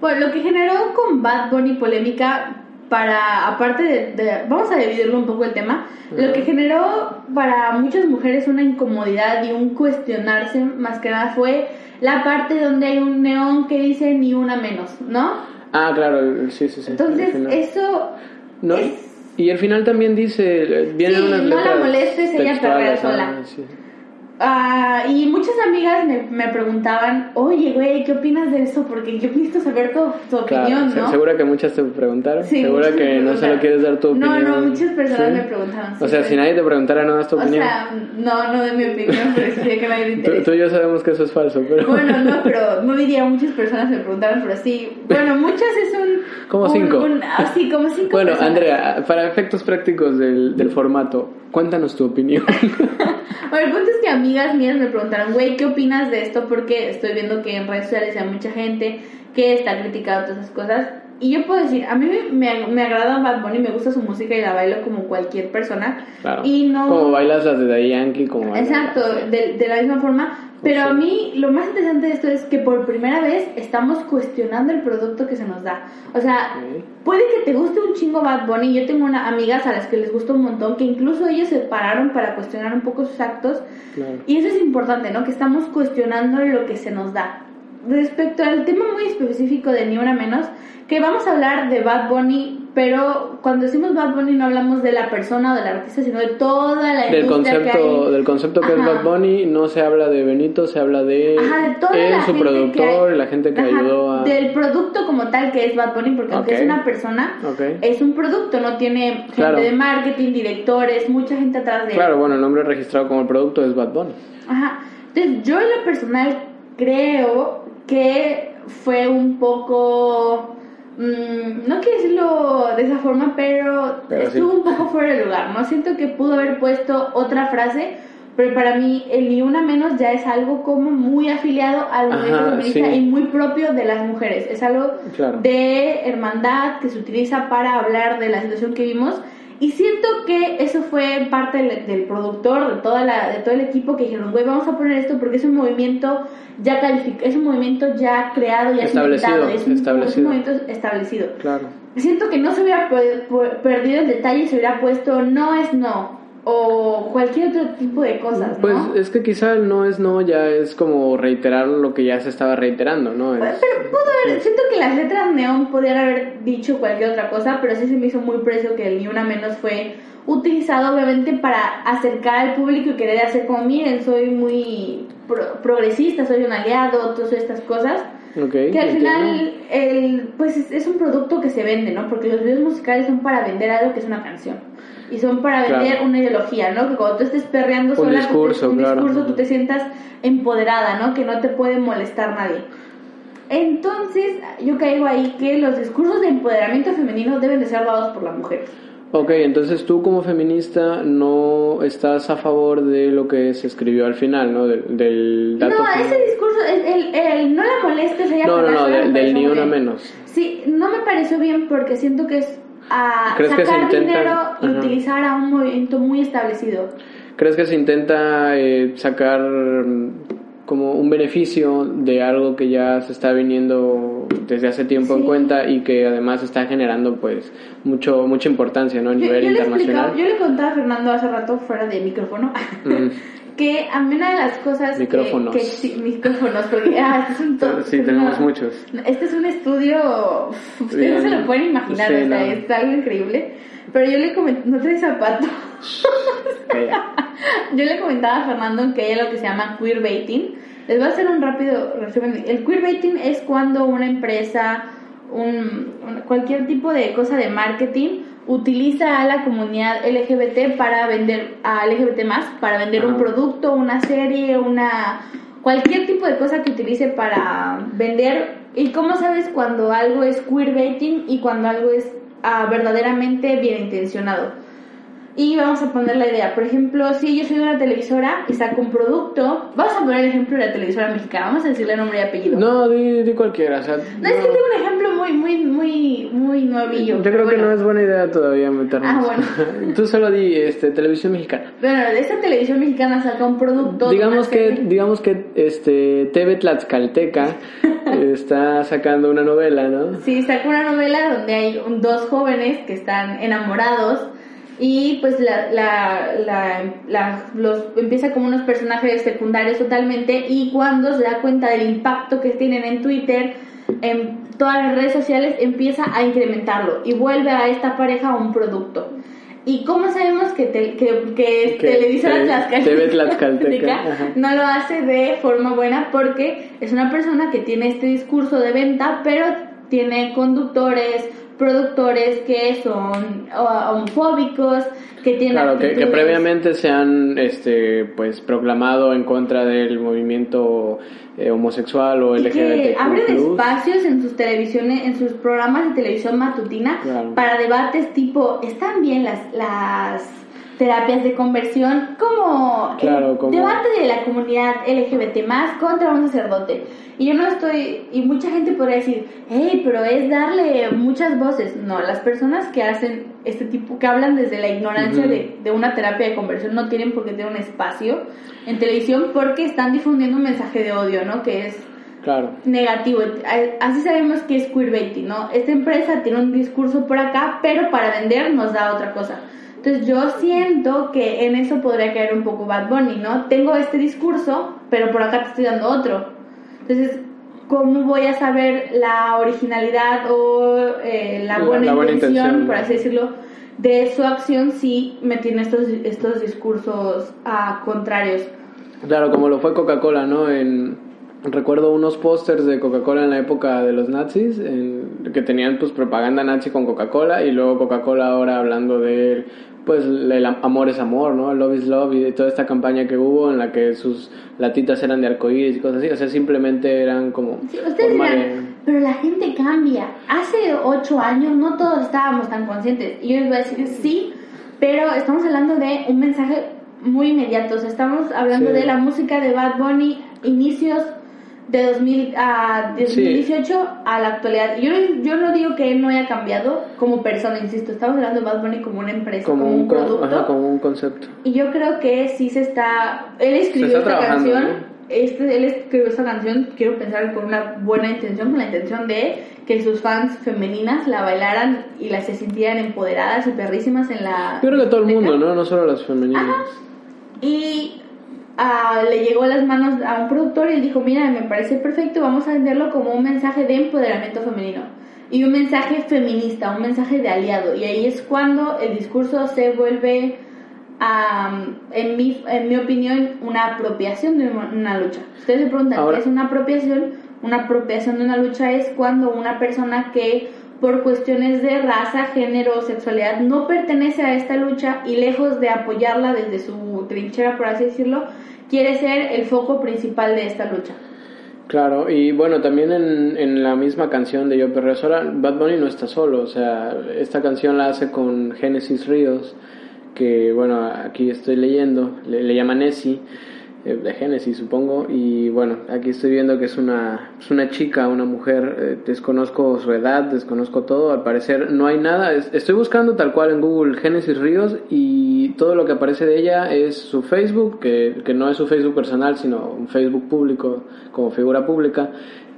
Bueno, lo que generó con Bad Bunny polémica para, aparte de, de- vamos a dividirlo un poco el tema, lo que generó para muchas mujeres una incomodidad y un cuestionarse más que nada fue la parte donde hay un neón que dice ni una menos, ¿no? Ah, claro, sí, sí, sí. Entonces, eso No, Y el final también dice, eh, vienen Sí, unas no la molestes, ella sola. sí. Ah, y muchas amigas me, me preguntaban, oye, güey, ¿qué opinas de eso? Porque yo necesito saber tu, tu opinión, ¿no? segura que muchas te preguntaron. Sí, segura que me no solo preguntaron. quieres dar tu opinión. No, no, muchas personas ¿Sí? me preguntaban. O sea, si nadie te preguntara, no das tu O opinión. sea, no, no de mi opinión, pero sí que nadie le <laughs> tú, tú y yo sabemos que eso es falso, pero... Bueno, no, <laughs> pero no diría muchas personas me preguntaron, pero sí. Bueno, muchas es un. Como un- cinco. un- ah, sí, como cinco. Bueno, personas. Andrea, para efectos prácticos del, del formato, cuéntanos tu opinión. <laughs> Bueno, el punto es que amigas mías me preguntaron, güey, ¿qué opinas de esto? Porque estoy viendo que en redes sociales hay mucha gente que está criticando todas esas cosas. Y yo puedo decir, a mí me, me, agrada Bad Bunny, me gusta su música y la bailo como cualquier persona. Claro. Y no... Como bailas las de Daddy Yankee, como Exacto, de, de la misma forma. Pero a mí lo más interesante de esto es que por primera vez estamos cuestionando el producto que se nos da. O sea, puede que te guste un chingo Bad Bunny. Yo tengo una, amigas a las que les gusta un montón, que incluso ellos se pararon para cuestionar un poco sus actos. Claro. Y eso es importante, ¿no? Que estamos cuestionando lo que se nos da. Respecto al tema muy específico de Ni Una Menos, que vamos a hablar de Bad Bunny, pero cuando decimos Bad Bunny no hablamos de la persona o del artista, sino de toda la Del industria que concepto, hay. del concepto que es. Bad Bunny, no se habla de Benito, se habla de Ajá, de toda él, la su gente productor, que la gente que Ajá, ayudó a... Del producto como tal que es Bad Bunny, porque aunque es una persona, es un producto, no tiene gente Claro. de marketing, directores, mucha gente atrás de él. Claro, bueno, el nombre registrado como el producto es Bad Bunny. Ajá. Entonces, yo en lo personal creo que fue un poco. Mm, no quiero decirlo de esa forma, pero, Pero sí. estuvo un poco fuera de lugar, ¿no? Siento que pudo haber puesto otra frase, pero para mí el ni una menos ya es algo como muy afiliado al movimiento feminista sí. y muy propio de las mujeres. Es algo Claro. de hermandad que se utiliza para hablar de la situación que vimos. Y siento que eso fue parte del, del productor, de, toda la, de todo el equipo que dijeron, güey, vamos a poner esto porque es un movimiento ya calificado, es un movimiento ya creado, ya Establecido, es un, es establecido. un movimiento establecido. Claro. Siento que no se hubiera pe- pe- perdido el detalle y se hubiera puesto no es no o cualquier otro tipo de cosas, Pues ¿no? es que quizá el no es no ya es como reiterar lo que ya se estaba reiterando, ¿no? Pues, Es- Pero pudo haber, siento que las letras neón podían haber dicho cualquier otra cosa, pero sí se me hizo muy precio que el ni una menos fue utilizado obviamente para acercar al público y querer hacer como, miren, soy muy pro- progresista, soy un aliado, todas estas cosas. Que al final, el, pues es, es un producto que se vende, ¿no? Porque los videos musicales son para vender algo que es una canción. Y son para Claro. vender una ideología, ¿no? Que cuando tú estés perreando Un sola, tú te- discurso, un claro. discurso, tú te sientas empoderada, ¿no? Que no te puede molestar nadie. Entonces, yo caigo ahí que los discursos de empoderamiento femenino deben de ser dados por la mujer. Ok, entonces tú como feminista no estás a favor de lo que se escribió al final, ¿no? Del, del dato No, final. ese discurso, el, el- el no la molestes, ella No, no, no, del, del ni una menos. Sí, no me pareció bien porque siento que es a ¿Crees que se sacar intenta- dinero y Ajá. utilizar a un movimiento muy establecido. ¿Crees que se intenta eh, sacar mm, como un beneficio de algo que ya se está viniendo desde hace tiempo en Sí. cuenta y que además está generando pues mucho mucha importancia ¿no? a Yo, nivel yo le internacional? explicaba- yo le contaba a Fernando hace rato fuera de micrófono Mm. <laughs> que a mí una de las cosas que- Micrófonos. que, sí, micrófonos porque ah, este es un <laughs> to- Sí, tenemos una- muchos. Este es un estudio, ustedes no se Bien. lo pueden imaginar, Sí, o sea, no. es algo increíble. Pero yo le comenté, no trae zapato. Calla. <laughs> Yo le comentaba a Fernando que hay algo que se llama queerbaiting. Les voy a hacer un rápido resumen. El queerbaiting es cuando una empresa un- un- cualquier tipo de cosa de marketing utiliza a la comunidad LGBT para vender a LGBT más para vender un producto, una serie, una cualquier tipo de cosa que utilice para vender. ¿Y cómo sabes cuando algo es queerbaiting y cuando algo es ah, verdaderamente bien intencionado? Y vamos a poner la idea. Por ejemplo, si yo soy una televisora y saco un producto, vamos a poner el ejemplo de la televisora mexicana. Vamos a decirle nombre y apellido. No, di, di cualquiera. O sea, No, es que tengo un ejemplo muy, muy, muy, muy novillo. Yo creo que no es buena idea todavía meternos. Ah, bueno. <laughs> Tú solo di este, televisión mexicana. Bueno, esta televisión mexicana saca un producto. de digamos que serie. digamos que este TV Tlaxcalteca <laughs> está sacando una novela, ¿no? Sí, saca una novela donde hay un- dos jóvenes que están enamorados y pues la, la, la, la- los empieza como unos personajes secundarios totalmente y cuando se da cuenta del impacto que tienen en Twitter, en todas las redes sociales, empieza a incrementarlo y vuelve a esta pareja un producto. ¿Y cómo sabemos que, te- que, que Que Televisora te- Tlaxcalteca. <laughs> No lo hace de forma buena porque es una persona que tiene este discurso de venta, pero tiene conductores, productores que son homofóbicos, que tienen Claro, que, que previamente se han este, pues proclamado en contra del movimiento eh, homosexual o y que abren espacios en sus televisiones, en sus programas de televisión matutina Claro. para debates tipo, ¿están bien las, las terapias de conversión? Como Claro, el como- debate de la comunidad LGBT más contra un sacerdote. Y yo no estoy, y mucha gente podría decir, hey, pero es darle muchas voces. No, las personas que hacen este tipo, que hablan desde la ignorancia de, de una terapia de conversión, no tienen por qué tener un espacio en televisión porque están difundiendo un mensaje de odio, ¿no? Que es Claro. negativo. Así sabemos que es queerbaiting, ¿no? Esta empresa tiene un discurso por acá, pero para vender nos da otra cosa. Entonces yo siento que en eso podría caer un poco Bad Bunny, ¿no? Tengo este discurso, pero por acá te estoy dando otro. Entonces, ¿cómo voy a saber la originalidad o eh, la, buena, la buena intención, intención, por así decirlo, de su acción si me tiene estos, estos discursos ah, contrarios? Claro, como lo fue Coca-Cola, ¿no? En, recuerdo unos pósters de Coca-Cola en la época de los nazis, en- que tenían pues propaganda nazi con Coca-Cola y luego Coca-Cola ahora hablando de pues el am- amor es amor, ¿no? Love is love y de toda esta campaña que hubo en la que sus latitas eran de arcoíris y cosas así, o sea, simplemente eran como Sí, ustedes dirán, de- pero la gente cambia. Hace ocho años no todos estábamos tan conscientes. Y yo les voy a decir sí, pero estamos hablando de un mensaje muy inmediato. O sea, estamos hablando Sí. de la música de Bad Bunny, inicios de 2000 a de Sí. 2018 a la actualidad. Yo, yo no digo que él no haya cambiado como persona, insisto. Estamos hablando de Bad Bunny como una empresa, como, como un producto. ajá, como un concepto. Y yo creo que sí se está. Él escribió está esta canción. ¿no? Este, él escribió esta canción, quiero pensar con una buena intención, con la intención de que sus fans femeninas la bailaran y las se sintieran empoderadas y perrísimas en la. Yo creo que todo el mundo, ¿no? No solo las femeninas. Ajá. Y le llegó a las manos a un productor y él dijo: Mira, me parece perfecto, vamos a venderlo como un mensaje de empoderamiento femenino y un mensaje feminista, un mensaje de aliado. Y ahí es cuando el discurso se vuelve, am, en, mi, en mi opinión, una apropiación de una, una lucha. Ustedes se preguntan, Ahora- ¿qué es una apropiación? Una apropiación de una lucha es cuando una persona que por cuestiones de raza, género sexualidad no pertenece a esta lucha y lejos de apoyarla desde su trinchera, por así decirlo, quiere ser el foco principal de esta lucha. Claro, y bueno, también en, en la misma canción de Yo Perreo Sola, Bad Bunny no está solo, o sea, esta canción la hace con Genesis Ríos, que bueno, aquí estoy leyendo, le, le llama Nessie, de Genesis supongo, y bueno, aquí estoy viendo que es una, es una chica, una mujer, eh, desconozco su edad, desconozco todo, al parecer no hay nada, es- estoy buscando tal cual en Google Genesis Ríos y todo lo que aparece de ella es su Facebook, que, que no es su Facebook personal, sino un Facebook público como figura pública,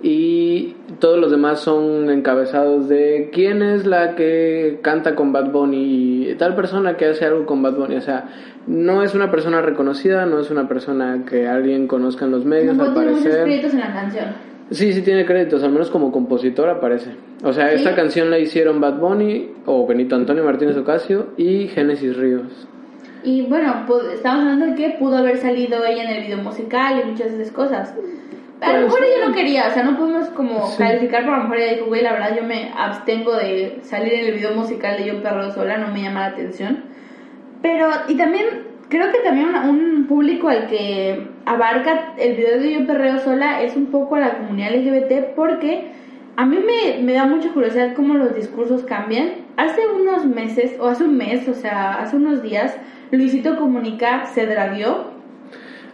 y todos los demás son encabezados de quién es la que canta con Bad Bunny y tal persona que hace algo con Bad Bunny, o sea, no es una persona reconocida, no es una persona que alguien conozca en los medios, No al tiene muchos créditos en la canción. Sí, sí tiene créditos, al menos como compositor aparece. O sea, Sí. esta canción la hicieron Bad Bunny o Benito Antonio Martínez Ocasio y Genesis Ríos. Y bueno, pues, estamos hablando de que pudo haber salido ella en el video musical y muchas de esas cosas. A lo mejor ella no quería, o sea, no podemos como Sí. calificar, pero a lo mejor ella dijo, güey, la verdad yo me abstengo de salir en el video musical de Yo Perreo Sola, no me llama la atención. Pero, y también, creo que también una- un público al que abarca el video de Yo Perreo Sola es un poco a la comunidad LGBT porque a mí me, me da mucha curiosidad cómo los discursos cambian. Hace unos meses, o hace un mes, o sea, hace unos días, Luisito Comunica se dragueó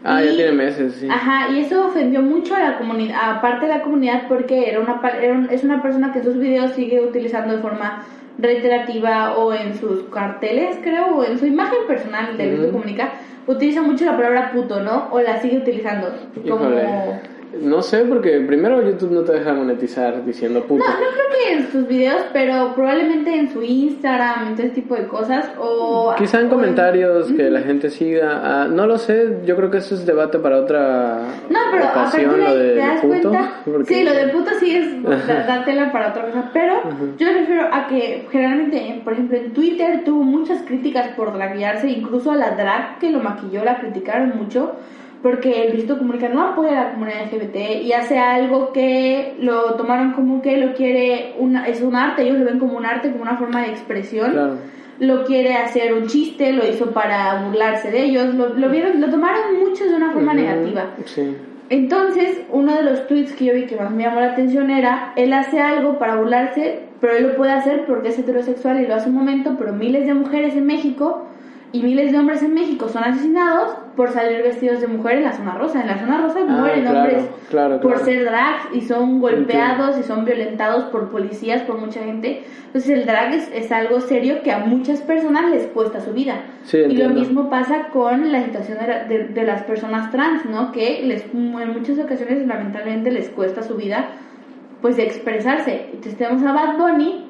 Ah, ya Y- tiene meses, sí. Ajá, y eso ofendió mucho a la comunidad, aparte de la comunidad, porque era una, era un- es una persona que sus videos sigue utilizando de forma reiterativa o en sus carteles, creo, o en su imagen personal de Luisito Ujú. Comunica, utiliza mucho la palabra puto, ¿no? O la sigue utilizando como... Híjole. No sé, porque primero YouTube no te deja monetizar diciendo puto. No, no creo que en sus videos, pero probablemente en su Instagram, en todo ese tipo de cosas, o... Quizá en o comentarios que la gente siga. ah, no lo sé, yo creo que eso es debate para otra No, pero ocasión, lo de, de te das puto. cuenta. porque- Sí, lo de puto sí es <laughs> dátela para otra cosa. Pero Ujú. yo me refiero a que generalmente, en- por ejemplo, en Twitter tuvo muchas críticas por draguearse, incluso a la drag que lo maquilló la criticaron mucho. Porque el Luisito Comunica no apoya a la comunidad LGBT y hace algo que lo tomaron como que lo quiere, una, es un arte, ellos lo ven como un arte, como una forma de expresión Claro. lo quiere hacer un chiste, lo hizo para burlarse de ellos, lo, lo vieron, lo tomaron muchos de una forma negativa. Sí. Entonces, uno de los tweets que yo vi que más me llamó la atención era, él hace algo para burlarse, pero él lo puede hacer porque es heterosexual y lo hace un momento, pero miles de mujeres en México y miles de hombres en México son asesinados por salir vestidos de mujer en la zona rosa. En la zona rosa Ah, mueren claro, hombres claro, por claro. ser drags y son golpeados y son violentados por policías, por mucha gente. Entonces el drag es, es algo serio que a muchas personas les cuesta su vida. Sí, y lo entiendo. mismo pasa con la situación de, de- de las personas trans, ¿no? Que les, en muchas ocasiones lamentablemente les cuesta su vida pues de expresarse. Entonces tenemos a Bad Bunny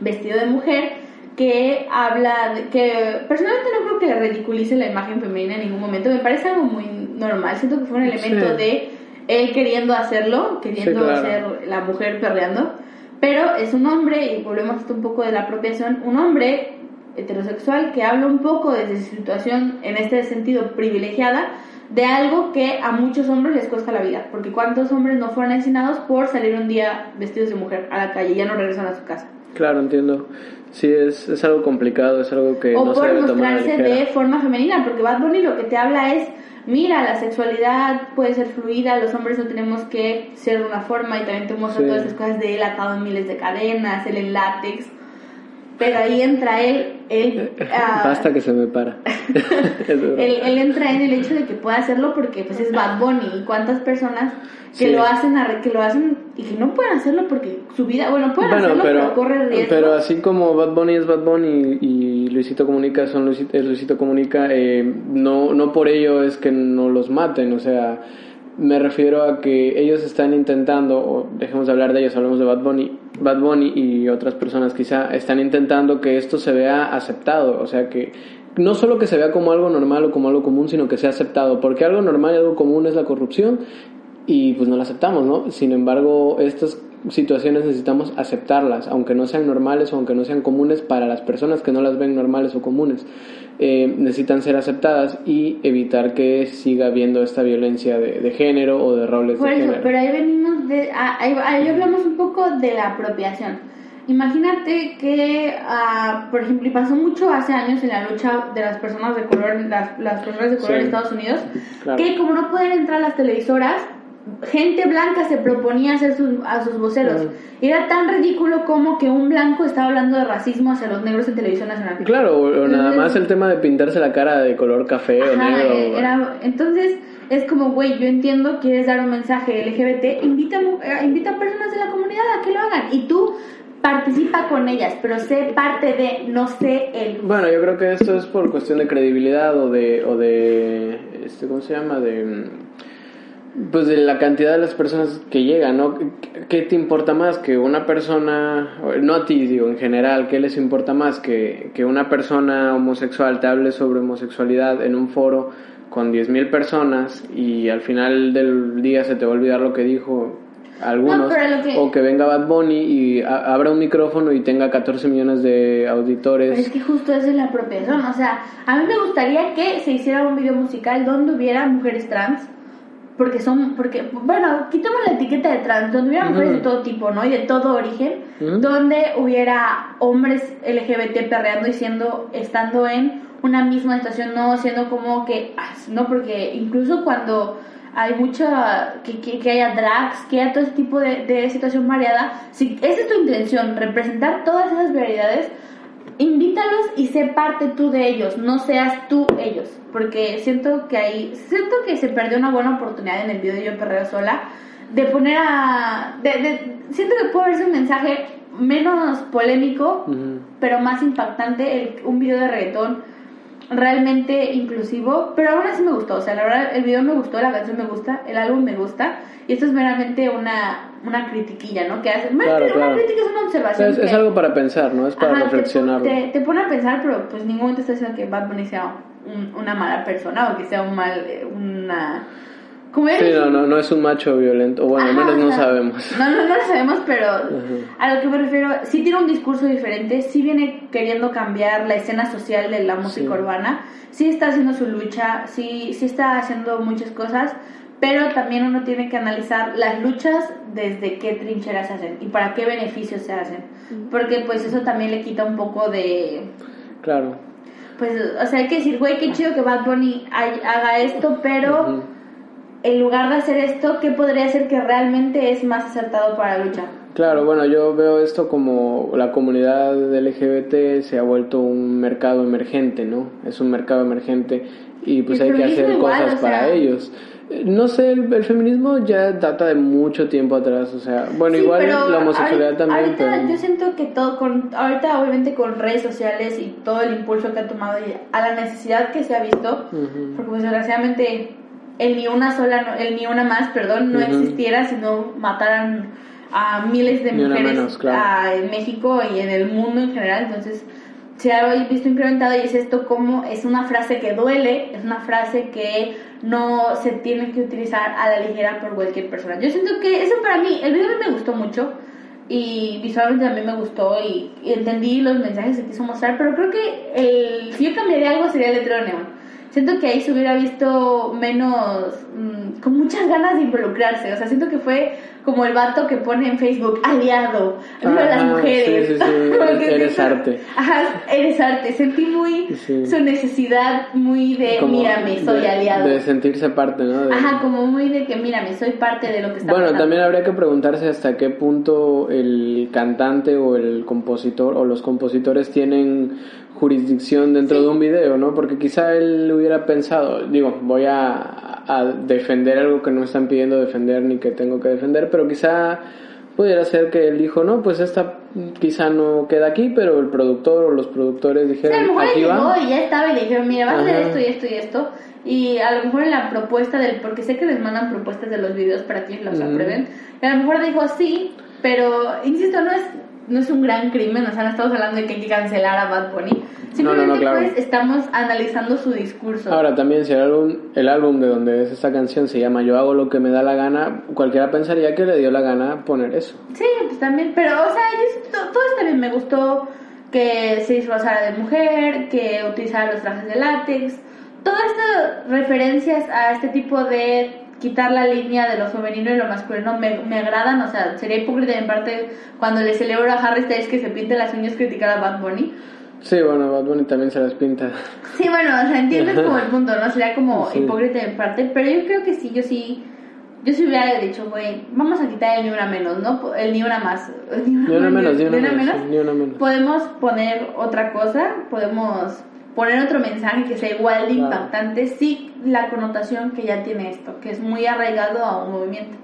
vestido de mujer que habla que personalmente no creo que le ridiculice la imagen femenina en ningún momento. Me parece algo muy normal. Siento que fue un elemento Sí. de él queriendo hacerlo queriendo Sí, claro. ser la mujer perreando. Pero es un hombre y volvemos a esto un poco de la apropiación un hombre heterosexual que habla un poco desde su situación en este sentido privilegiada de algo que a muchos hombres les cuesta la vida. Porque cuántos hombres no fueron asesinados por salir un día vestidos de mujer a la calle y ya no regresan a su casa Claro, entiendo. Sí, es, es algo complicado, es algo que o no se por debe a la mostrarse de forma femenina, porque Bad Bunny lo que te habla es, mira, la sexualidad puede ser fluida, los hombres no tenemos que ser de una forma y también te muestra Sí. todas esas cosas de él atado en miles de cadenas, él en látex, pero ahí entra él, él, <laughs> ah, Basta que se me para. <laughs> Él, él entra en el hecho de que puede hacerlo porque pues es Bad Bunny y cuántas personas que Sí. lo hacen arre- que lo hacen y que no pueden hacerlo porque su vida, bueno, pueden Bueno, hacerlo pero, pero, corre riesgo. pero así como Bad Bunny es Bad Bunny y Luisito Comunica son Luisito, es Luisito Comunica, eh, no, no por ello es que no los maten, o sea, me refiero a que ellos están intentando, o dejemos de hablar de ellos, hablemos de Bad Bunny, Bad Bunny y otras personas quizá, están intentando que esto se vea aceptado, o sea que no solo que se vea como algo normal o como algo común, sino que sea aceptado, porque algo normal y algo común es la corrupción y pues no la aceptamos, ¿no? Sin embargo, estas situaciones necesitamos aceptarlas, aunque no sean normales o aunque no sean comunes para las personas que no las ven normales o comunes. Eh, necesitan ser aceptadas y evitar que siga habiendo esta violencia de, de género o de roles Por de eso, género. pero ahí venimos de. ah, Ahí, ahí hablamos un poco de la apropiación. Imagínate que, ah, por ejemplo, y pasó mucho hace años en la lucha de las personas de color, las, las personas de color Sí. en Estados Unidos, Claro. que como no pueden entrar a las televisoras, gente blanca se proponía hacer sus, a sus voceros. Claro. Era tan ridículo como que un blanco estaba hablando de racismo hacia los negros en televisión nacional. Claro, o, nada más el tema de pintarse la cara de color café o negro. eh, era- entonces es como, güey, yo entiendo, quieres dar un mensaje LGBT, invita, eh, invita a personas de la comunidad a que lo hagan y tú participa con ellas, pero sé parte de, no sé el... Bueno, yo creo que esto es por cuestión de credibilidad o de, o de, este, ¿cómo se llama? De, pues de la cantidad de las personas que llegan, ¿no? ¿Qué- ¿Qué te importa más que una persona, no a ti, digo, en general, qué les importa más que, que una persona homosexual te hable sobre homosexualidad en un foro con 10.000 personas y al final del día se te va a olvidar lo que dijo algunos, No, que- o que venga Bad Bunny y a- abra un micrófono y tenga 14 millones de auditores. Pero es que justo eso es la apropiación, o sea, a mí me gustaría que se hiciera un video musical donde hubiera mujeres trans porque son, porque, bueno, quitamos la etiqueta de trans, donde hubiera mujeres de todo tipo, ¿no? Y de todo origen, donde hubiera hombres LGBT perreando y siendo, estando en una misma situación, no siendo como que, no, porque incluso cuando hay mucha, que, que, haya drags, que haya todo ese tipo de, de situación variada, si esa es tu intención, representar todas esas variedades, invítalos y sé parte tú de ellos, no seas tú ellos, porque siento que ahí, siento que se perdió una buena oportunidad en el video de Yo Perreo Sola, de poner a, de, siento que puede verse un mensaje menos polémico, pero más impactante, el, un video de reggaetón realmente inclusivo, pero aún así me gustó, o sea, la verdad el video me gustó, la canción me gusta, el álbum me gusta, y esto es meramente una, una critiquilla, ¿no? Que hace, claro, una crítica es una observación. es, algo para pensar, ¿no? Es para reflexionar. Te, te, pone a pensar, pero pues ningún momento está diciendo que Bad Bunny sea una mala persona o que sea un mal, una sí, no, no, no es un macho violento, o bueno, al menos no, sabemos. No, no, no lo sabemos, pero a lo que me refiero, sí tiene un discurso diferente, sí viene queriendo cambiar la escena social de la música urbana, sí está haciendo su lucha, sí, sí está haciendo muchas cosas, pero también uno tiene que analizar las luchas desde qué trincheras se hacen y para qué beneficios se hacen, porque pues eso también le quita un poco de... Claro. Pues, o sea, hay que decir, güey, qué chido que Bad Bunny haga esto, pero en lugar de hacer esto, ¿qué podría ser que realmente es más acertado para la lucha? Claro, bueno, yo veo esto como la comunidad LGBT se ha vuelto un mercado emergente, ¿no? Es un mercado emergente y pues hay que hacer cosas para ellos. No sé, el, feminismo ya data de mucho tiempo atrás, o sea, bueno, igual la homosexualidad también. Ahorita yo siento que todo, con, ahorita obviamente con redes sociales y todo el impulso que ha tomado y a la necesidad que se ha visto, porque pues desgraciadamente el ni una sola, el ni una más, perdón, no existiera si no mataran a miles de mujeres en México y en el mundo en general. Entonces, se ha visto incrementado y es esto como es una frase que duele, es una frase que no se tiene que utilizar a la ligera por cualquier persona. Yo siento que eso para mí, el video me gustó mucho y visualmente también me gustó y, entendí los mensajes que quiso mostrar, pero creo que el, si yo cambiaría algo sería el letrero neón siento que ahí se hubiera visto menos, mm, con muchas ganas de involucrarse. O sea, siento que fue como el vato que pone en Facebook, aliado, de las mujeres. Sí, sí, <laughs> sí. eres arte. Ajá, eres arte. Sentí muy su necesidad, muy de, mírame, soy aliado. De sentirse parte, ¿no? Ajá, como muy de que, mírame, soy parte de lo que está Bueno, también habría que preguntarse hasta qué punto el cantante o el compositor o los compositores tienen jurisdicción dentro de un video, ¿no? Porque quizá él hubiera pensado, digo, voy a, a, defender algo que no están pidiendo defender ni que tengo que defender, pero quizá pudiera ser que él dijo, no, pues esta quizá no queda aquí, pero el productor o los productores dijeron, sí, a lo mejor aquí va. y ya estaba y le dijeron, mira, vas a hacer esto y esto y esto. Y a lo mejor en la propuesta del, porque sé que les mandan propuestas de los videos para que los aprueben, y a lo mejor dijo sí, pero insisto, no es no es un gran crimen, o sea, no estamos hablando de que hay que cancelar a Bad Bunny. Simplemente pues estamos analizando su discurso. Ahora también si el álbum, el álbum de donde es esta canción se llama Yo hago lo que me da la gana, cualquiera pensaría que le dio la gana poner eso. Sí, pues también, pero o sea, todo, esto bien me gustó que se disfrazara de mujer, que utilizara los trajes de látex, todas estas referencias a este tipo de quitar la línea de lo femenino y lo masculino me, me agradan, o sea, sería hipócrita en parte cuando le celebro a Harry Styles que se pinte las uñas criticar a Bad Bunny. Sí, bueno, Bad Bunny también se las pinta. Sí, bueno, o sea, entiendes como el punto, ¿no? Sería como <laughs> hipócrita en parte, pero yo creo que sí, yo sí, yo sí hubiera dicho, güey, vamos a quitar el ni una menos, ¿no? El ni una más. <laughs> Ni una, menos, ni una, menos, Ni una menos. Podemos poner otra cosa, podemos poner otro mensaje que sea igual de impactante, sí la connotación que ya tiene esto, que es muy arraigado a un movimiento.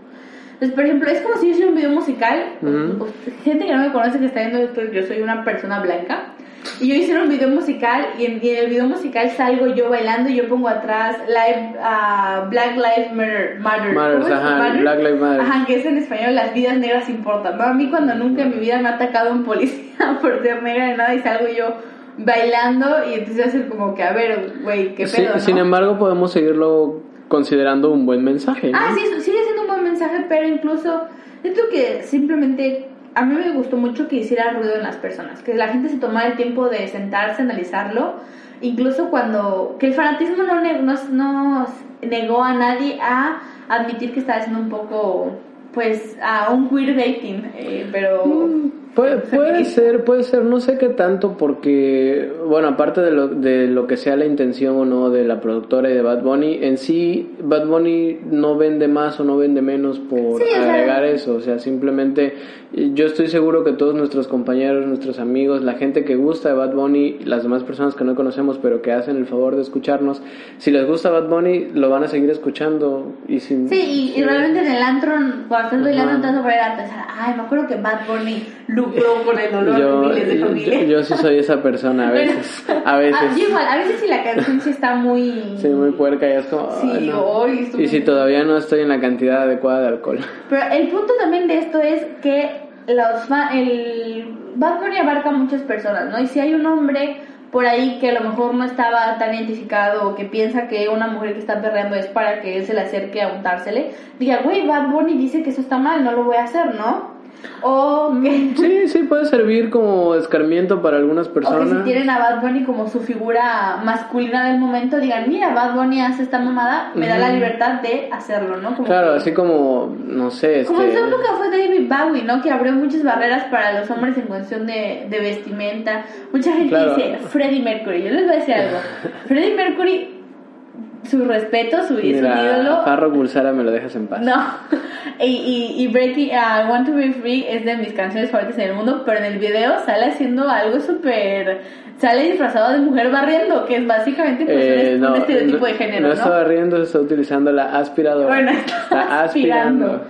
Entonces, por ejemplo, es como si yo hiciera un video musical, pues, gente que no me conoce que está viendo esto, yo soy una persona blanca, y yo hice un video musical y en, el video musical salgo yo bailando y yo pongo atrás live, uh, Black Lives Matter. Matters, ajá, Black Lives Matter. Ajá, que es en español las vidas negras importan. A mí cuando nunca en mi vida me ha atacado un policía <laughs> por ser negra ni nada y salgo yo bailando y entonces hacer como que, a ver, güey, qué pedo, Sin embargo, podemos seguirlo considerando un buen mensaje. Ah, sí, sigue siendo un buen mensaje, pero incluso siento que simplemente a mí me gustó mucho que hiciera ruido en las personas, que la gente se tomara el tiempo de sentarse, analizarlo, incluso cuando que el fanatismo no, no, no negó a nadie a admitir que estaba haciendo un poco, pues, a un queerbaiting, eh, pero... Mm, Puede, <laughs> puede ser, puede ser, no sé qué tanto, porque, bueno, aparte de lo, de lo que sea la intención o no de la productora y de Bad Bunny, en sí, Bad Bunny no vende más o no vende menos por Sí, agregar eso, o sea, simplemente yo estoy seguro que todos nuestros compañeros, nuestros amigos, la gente que gusta de Bad Bunny, las demás personas que no conocemos pero que hacen el favor de escucharnos, si les gusta Bad Bunny, lo van a seguir escuchando y sin... Sí, y, y realmente en el antro, cuando estás bailando, te vas a poner a pensar, ay, me acuerdo que Bad Bunny lucró con el dolor yo, de miles de yo, familias. yo sí soy esa persona a veces, <laughs> a veces. ah, yo igual, a veces si la canción sí está muy... Sí, muy puerca y es como... Sí, "Ay, no". hoy Y si todavía no estoy en la cantidad adecuada de alcohol. Pero el punto también de esto es que los el Bad Bunny abarca a muchas personas, ¿no? Y si hay un hombre por ahí que a lo mejor no estaba tan identificado o que piensa que una mujer que está perreando es para que él se le acerque a untársele, diga, güey, Bad Bunny dice que eso está mal, no lo voy a hacer, ¿no? O que, Sí, sí, puede servir como escarmiento para algunas o que si personas. tienen a Bad Bunny como su figura masculina del momento, digan, mira, Bad Bunny hace esta mamada, me da la libertad de hacerlo, ¿no? Como Claro, que- así como, no sé, Como en este... su época fue David Bowie, ¿no? Que abrió muchas barreras para los hombres en cuestión de, de vestimenta. Mucha gente Claro. dice Freddie Mercury. Yo les voy a decir algo. <laughs> Freddie Mercury, su respeto, su, su Mira, ídolo. Farro Bulsara me lo dejas en paz. No. <laughs> Y, y, y Breaking, uh, Want to Be Free es de mis canciones favoritas en el mundo, pero en el video sale haciendo algo súper. Sale disfrazado de mujer barriendo, que es básicamente pues, Eh, un, no, estereotipo de género, no ¿no? estaba riendo, está utilizando la aspiradora. Bueno, <laughs> está está aspirando. aspirando.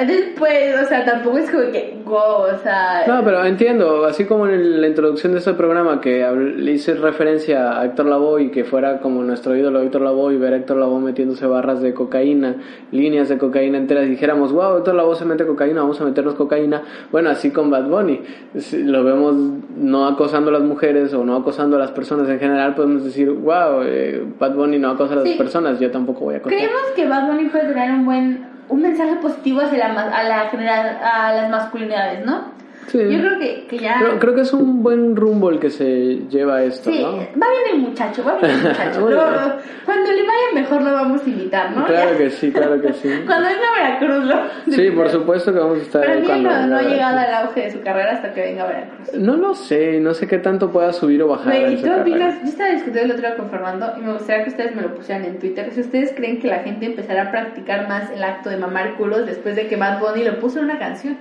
Entonces, pues, o sea, tampoco es como que, wow, o sea... No, pero entiendo, así como en la introducción de este programa que le hice referencia a Héctor Lavoe y que fuera como nuestro ídolo Héctor Lavoe y ver a Héctor Lavoe metiéndose barras de cocaína, líneas de cocaína enteras y dijéramos, wow, Héctor Lavoe se mete cocaína, vamos a meternos cocaína. Bueno, así con Bad Bunny, si lo vemos no acosando a las mujeres o no acosando a las personas en general, podemos decir, wow, eh, Bad Bunny no acosa a las Sí. personas, yo tampoco voy a acosar. Creemos que Bad Bunny puede tener un buen... Un mensaje positivo hacia la, a, la general, a las masculinidades, ¿no? Sí. Yo creo que, que ya... Creo, creo que es un buen rumbo el que se lleva esto, Sí, ¿no? va bien el muchacho, va bien el muchacho. <laughs> Cuando le vaya mejor lo vamos a invitar, ¿no? Claro Ya. que sí, claro que sí. <laughs> Cuando venga a Veracruz lo... Sí, por supuesto que vamos a estar mí cuando no, no ha llegado al auge de su carrera hasta que venga a Veracruz. No lo sé, no sé qué tanto pueda subir o bajar. Güey, en ¿y su tú opinas? Yo estaba discutiendo el otro día con Fernando y me gustaría que ustedes me lo pusieran en Twitter. Si ustedes creen que la gente empezará a practicar más el acto de mamar culos después de que Bad Bunny lo puso en una canción.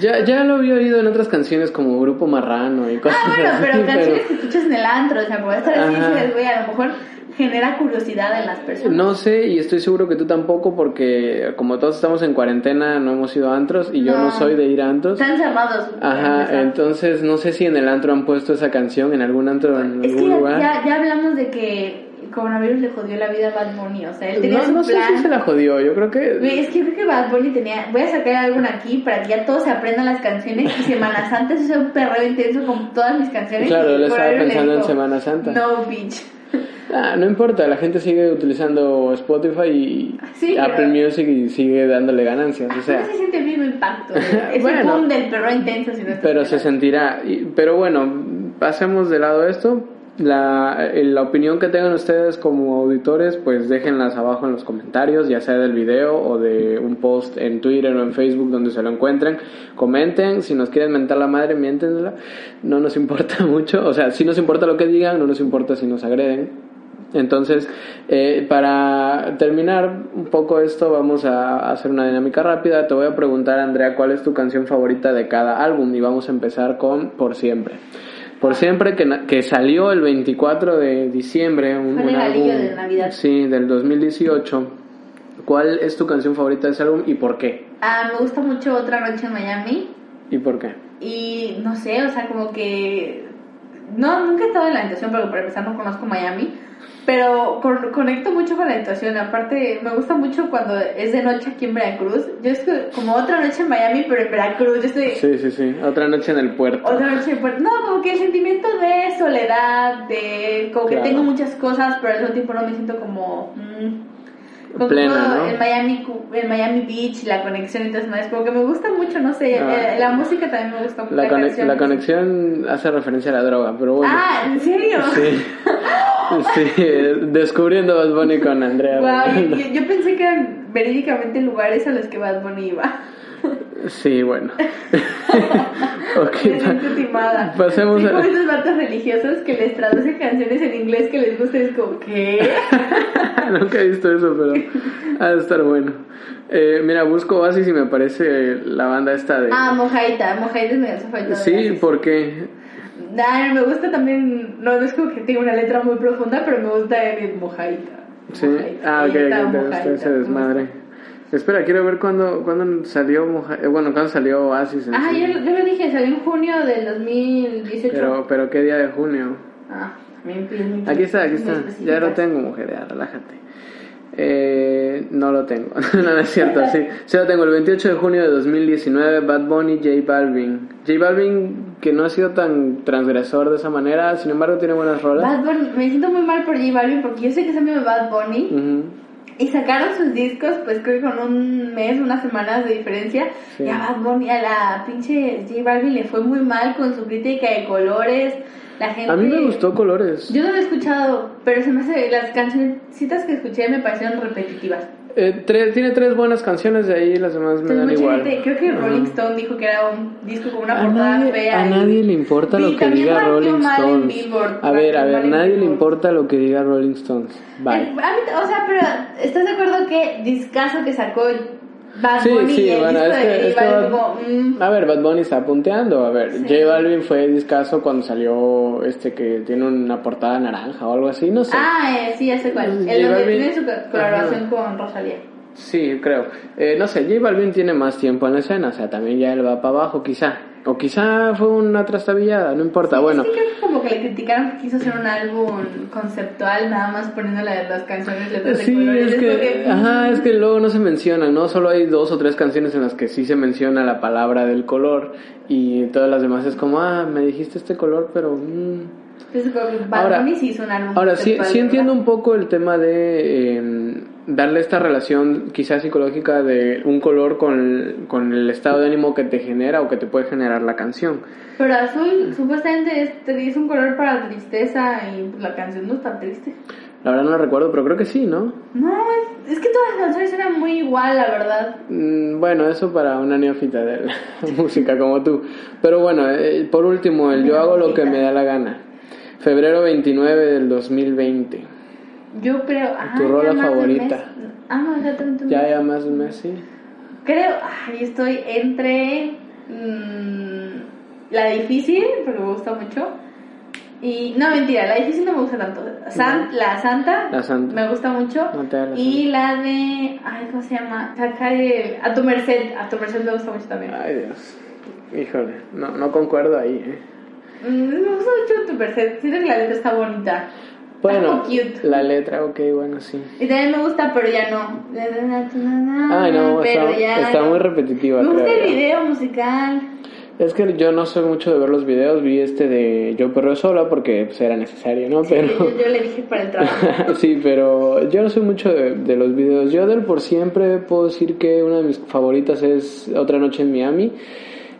Ya, ya lo había oído en otras canciones como Grupo Marrano y cosas Ah, bueno, así, pero canciones que escuchas en el antro, o sea, como Ajá. dices, güey, a lo mejor genera curiosidad en las personas. No sé, y estoy seguro que tú tampoco, porque como todos estamos en cuarentena, no hemos ido a antros, y yo no soy de ir a antros. Están cerrados. Ajá, entonces no sé si en el antro han puesto esa canción, en algún antro, en Es que algún ya, lugar. ya, ya hablamos de que coronavirus le jodió la vida a Bad Bunny, o sea, él tenía No, su no sé plan. si se la jodió, yo creo que... Güey, es que creo que Bad Bunny tenía. Voy a sacar algo aquí para que ya todos se aprendan las canciones y Semana <laughs> Santa sea un perreo intenso con todas mis canciones. Claro, él estaba pensando en Semana Santa. No, bitch. <laughs> Ah, no importa, la gente sigue utilizando Spotify y Sí, Apple Music y sigue dándole ganancias, o sea, no se siente el mismo impacto. <laughs> Es Bueno. el boom del perreo intenso. Si no pero se sentirá. Y- Pero bueno, pasemos de lado esto. La, la opinión que tengan ustedes como auditores, pues déjenlas abajo en los comentarios, ya sea del video o de un post en Twitter o en Facebook donde se lo encuentren. Comenten, si nos quieren mentar la madre, miéntensela. No nos importa <laughs> mucho, o sea, sí nos importa lo que digan, no nos importa si nos agreden. Entonces, eh, para terminar un poco esto, vamos a hacer una dinámica rápida. Te voy a preguntar, Andrea, ¿cuál es tu canción favorita de cada álbum? Y vamos a empezar con Por Siempre. Por Siempre, que, que salió el 24 de diciembre, un, un álbum de Navidad. sí, del 2018. ¿Cuál es tu canción favorita de ese álbum y por qué? Ah, me gusta mucho Otra Noche en Miami. ¿Y por qué? Y no sé, o sea, como que. No, nunca he estado en la situación, porque para empezar no conozco Miami. Pero con- conecto mucho con la situación. Aparte, me gusta mucho cuando es de noche aquí en Veracruz. Yo es como otra noche en Miami, pero en Veracruz. Yo estoy. Sí, sí, sí. Otra noche en el puerto. Otra noche en Puerto- No, como que el sentimiento de soledad, de. Como que tengo muchas cosas, pero al mismo tiempo no me siento como. mm, como Plena, ¿no? El Miami, el Miami Beach, la conexión y todo eso. Es como que me gusta mucho, no sé. Ah. eh, la música también me gusta mucho. La, conex- canción. la conexión hace referencia a la droga, pero bueno. Ah, ¿en serio? Sí. <laughs> Sí, descubriendo Bad Bunny con Andrea. Wow, yo, yo- yo pensé que eran verídicamente lugares a los que Bad Bunny iba. Sí, bueno. <laughs> ok, Me pa- pasemos a... esos vatos religiosos que les traducen canciones en inglés que les gusta y es como, ¿qué? <laughs> Nunca he visto eso, pero ha de estar bueno. Eh, mira, busco Oasis y me aparece la banda esta de... Ah, Mojaita. Mojaita es mi canción favorita de sí, Oasis. porque... Nah, me gusta también, no, no es como que tenga una letra muy profunda, pero me gusta el Mojaita. Sí. Mojaita, Ah, ok, ok, te gusta Mojaita, ese me desmadre. Espera, quiero ver cuándo, cuándo salió eh, Bueno, cuándo salió Oasis. en Ah, yo, yo lo dije, salió en junio del 2018. Pero, pero ¿qué día de junio? Ah, también pides Aquí está, aquí está. Ya lo tengo, mujer, ya, relájate. Eh, no lo tengo. <laughs> no, no es cierto, sí. Sí lo tengo. El 28 de junio de 2019, Bad Bunny, J Balvin. J Balvin, que no ha sido tan transgresor de esa manera, sin embargo tiene buenas rolas. Bad Bunny, me siento muy mal por J Balvin porque yo sé que es amigo de Bad Bunny Ujú. Y sacaron sus discos, pues creo que con un mes, unas semanas de diferencia. Sí. Y a Bad Bunny, a la pinche J Balvin le fue muy mal con su crítica de colores. La gente. A mí me gustó Colores. Yo no lo he escuchado, pero se me hace. Las cancioncitas que escuché me parecieron repetitivas. Eh, tre- tiene tres buenas canciones de ahí, las demás me Entonces, dan igual. gente, creo que. Rolling Stone dijo que era un disco con una A portada nadie, fea. a y- nadie le importa lo que diga Rolling Stones. Billboard, A ver, a ver, nadie le importa lo que diga Rolling Stones. Bye. Eh, mí- o sea, pero ¿estás de acuerdo que discazo que sacó Bad Sí, Bunny sí, y el bueno, disco es que- de es J que Balvin Bad- como, mm, A ver, Bad Bunny está punteando. A ver, Sí. J Balvin fue discaso cuando salió este que tiene una portada naranja o algo así, no sé. Ah, eh, sí, ya sé cuál. J El Balvin- tiene su co- colaboración Ajá. con Rosalía. Sí, creo. Eh, no sé, J Balvin tiene más tiempo en la escena, o sea, también ya él va para abajo, quizá. O quizá fue una trastabillada, no importa. bueno, Sí, creo que como que le criticaron que quiso hacer un álbum conceptual, nada más poniendo la- las canciones letras de Sí, colores. es como que, ajá, es que luego no se menciona, ¿no? Solo hay dos o tres canciones en las que sí se menciona la palabra del color y todas las demás es como, ah, me dijiste este color, pero... mm". Entonces, Bad Ahora- Bunny sí hizo un álbum Ahora, sí, sí entiendo un poco el tema de eh, darle esta relación quizás psicológica de un color con el, con el estado de ánimo que te genera o que te puede generar la canción. Pero azul supuestamente es, es un color para tristeza y pues, la canción no está triste. La verdad no lo recuerdo, pero creo que sí, ¿no? No, es, es que todas las canciones eran muy igual, la verdad. Mm, Bueno, eso para una neófita de la <laughs> música como tú. Pero bueno, eh, por último, el yo hago lo que me da la gana. Febrero 29 del 2020. Yo creo. Tu ah, rola de favorita. Ah, no, ya un Ya, más de un mes, sí. Creo. Ay, estoy entre. mm, la difícil, porque me gusta mucho. Y. No, mentira, la difícil no me gusta tanto. San- la Santa. La Santa. Me gusta mucho. No la y la de. Ay, ¿cómo se llama? Sacar el- A tu merced. A tu merced me gusta mucho también. Ay, Dios. Híjole, no, no concuerdo ahí, ¿eh? Mm, me gusta mucho tu merced. Siento que la letra está bonita. Bueno, cute. la letra, ok, bueno, sí. Y también me gusta, pero ya no. Ay, no, pero está, ya está no. muy repetitiva, Me gusta creo el video musical. Es que yo no soy mucho de ver los videos, vi este de Yo Perreo Sola porque pues, era necesario, ¿no? Pero... Yo, yo le dije para el trabajo. <laughs> sí, pero yo no soy mucho de, de los videos. Yo del por siempre puedo decir que una de mis favoritas es Otra Noche en Miami.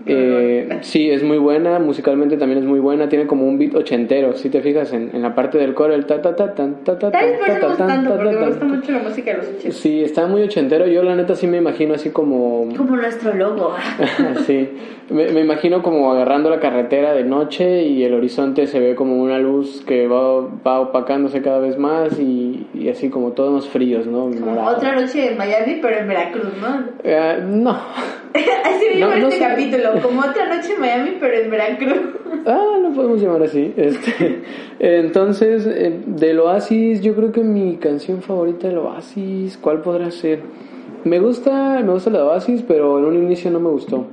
Eh, sí, es muy buena, musicalmente también es muy buena, tiene como un beat ochentero, si te fijas en, en la parte del coro, el ta ta ta tan ta ta ta, tan, tanto, ta, porque ta, me gusta mucho la música de los 80. Sí, está muy ochentero, yo la neta sí me imagino así como... Como nuestro logo. <laughs> sí, me, me imagino como agarrando la carretera de noche y el horizonte se ve como una luz que va, va opacándose cada vez más y, y así como tonos fríos, ¿no? Como otra noche en Miami, pero en Veracruz, ¿no? Eh, no. <laughs> Así me No, no este sé. capítulo. Como otra noche en Miami, pero en Veracruz. Ah, lo podemos llamar así. Este, entonces, eh, del Oasis, yo creo que mi canción favorita del Oasis, ¿cuál podrá ser? Me gusta, me gusta la de Oasis, pero en un inicio no me gustó.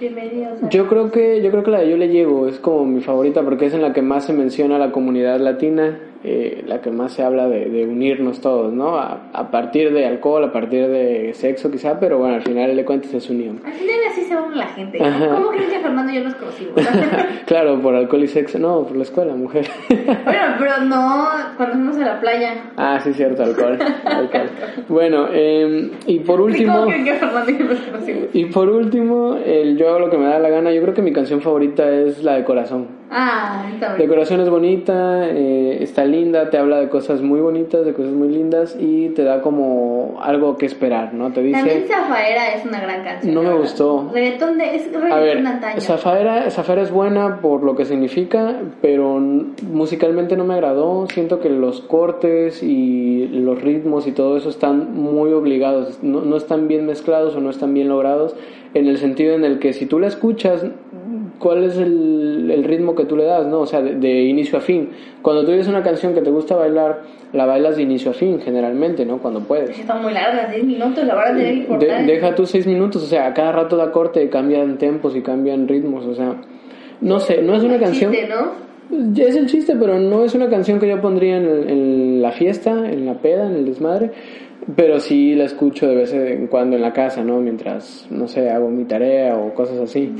Bienvenidos. a- Yo creo que yo creo que la de Yo le llego es como mi favorita porque es en la que más se menciona la comunidad latina, eh, la que más se habla de, de unirnos todos, ¿no? A, a partir de alcohol, a partir de sexo quizá, pero bueno, al final de cuentas es unión. Al final así se une la gente. Ajá. ¿Cómo creen que Fernando y yo nos conocimos? <laughs> claro, por alcohol y sexo, no, por la escuela, mujer. bueno, pero no cuando fuimos a la playa. ah, sí, cierto, alcohol. alcohol. Bueno, eh, y por Sí, último... ¿Cómo creen que Fernando y yo nos conocimos? Y por último, el yo hago lo que me da la gana. Yo creo que mi canción favorita es la de Corazón. Ah, está bien. decoración es bonita, eh, está linda, te habla de cosas muy bonitas, de cosas muy lindas y te da como algo que esperar, ¿no? Te También dice... Zafaera es una gran canción. No me verdad. gustó. Reggaetón de, es A reggaetón ver, antaño. Zafaera, Zafaera es buena por lo que significa, pero musicalmente no me agradó. Siento que los cortes y los ritmos y todo eso están muy obligados, no, no están bien mezclados o no están bien logrados, en el sentido en el que si tú la escuchas, ¿cuál es el, el ritmo que tú le das? ¿no? O sea, de, de inicio a fin. Cuando tú oyes una canción que te gusta bailar, la bailas de inicio a fin, generalmente, ¿no? Cuando puedes. Está muy larga, 10 minutos, la van a tener que De- cortar. deja tus seis minutos, o sea, a cada rato da corte y cambian tempos y cambian ritmos, o sea, no sé, no es una canción... Chiste, ¿no? Es el chiste, pero no es una canción que yo pondría en, el- en la fiesta, en la peda, en el desmadre, pero sí la escucho de vez en cuando en la casa, ¿no? Mientras, no sé, hago mi tarea o cosas así.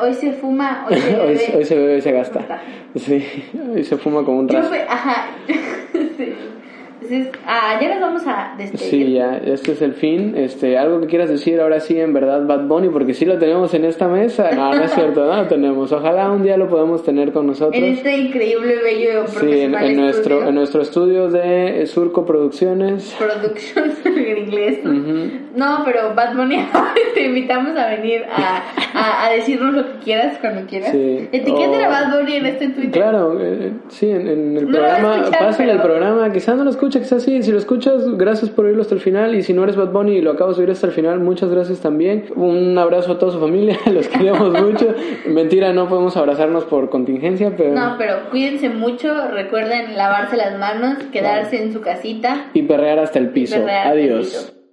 Hoy se fuma, <laughs> hoy se bebe. hoy se bebe y se gasta. Sí, <laughs> hoy se fuma como un Yo raso. fue, ajá. <laughs> sí. Entonces, ah, ya nos vamos a despedir. Sí, ya, este es el fin. Este, algo que quieras decir ahora sí, en verdad, Bad Bunny, porque sí lo tenemos en esta mesa. No, no es cierto, no lo tenemos. Ojalá un día lo podamos tener con nosotros. En este increíble, bello, Sí, en, en nuestro, en nuestro estudio de Surco Producciones. Productions <laughs> en inglés. Ujú. No, pero Bad Bunny, <laughs> te invitamos a venir a, a, a decirnos lo que quieras cuando quieras. Sí. Etiqueten O- a Bad Bunny en este Twitter. Claro, eh, sí, en, en el No programa, pasen el pero- programa, quizás no lo escucha, quizás sí, si lo escuchas, gracias por oírlo hasta el final, y si no eres Bad Bunny y lo acabas de oír hasta el final, muchas gracias también, un abrazo a toda su familia, <laughs> los queremos mucho, mentira, no podemos abrazarnos por contingencia, pero... No, pero cuídense mucho, recuerden lavarse las manos, quedarse en su casita. Y perrear hasta el piso, hasta el adiós. piso.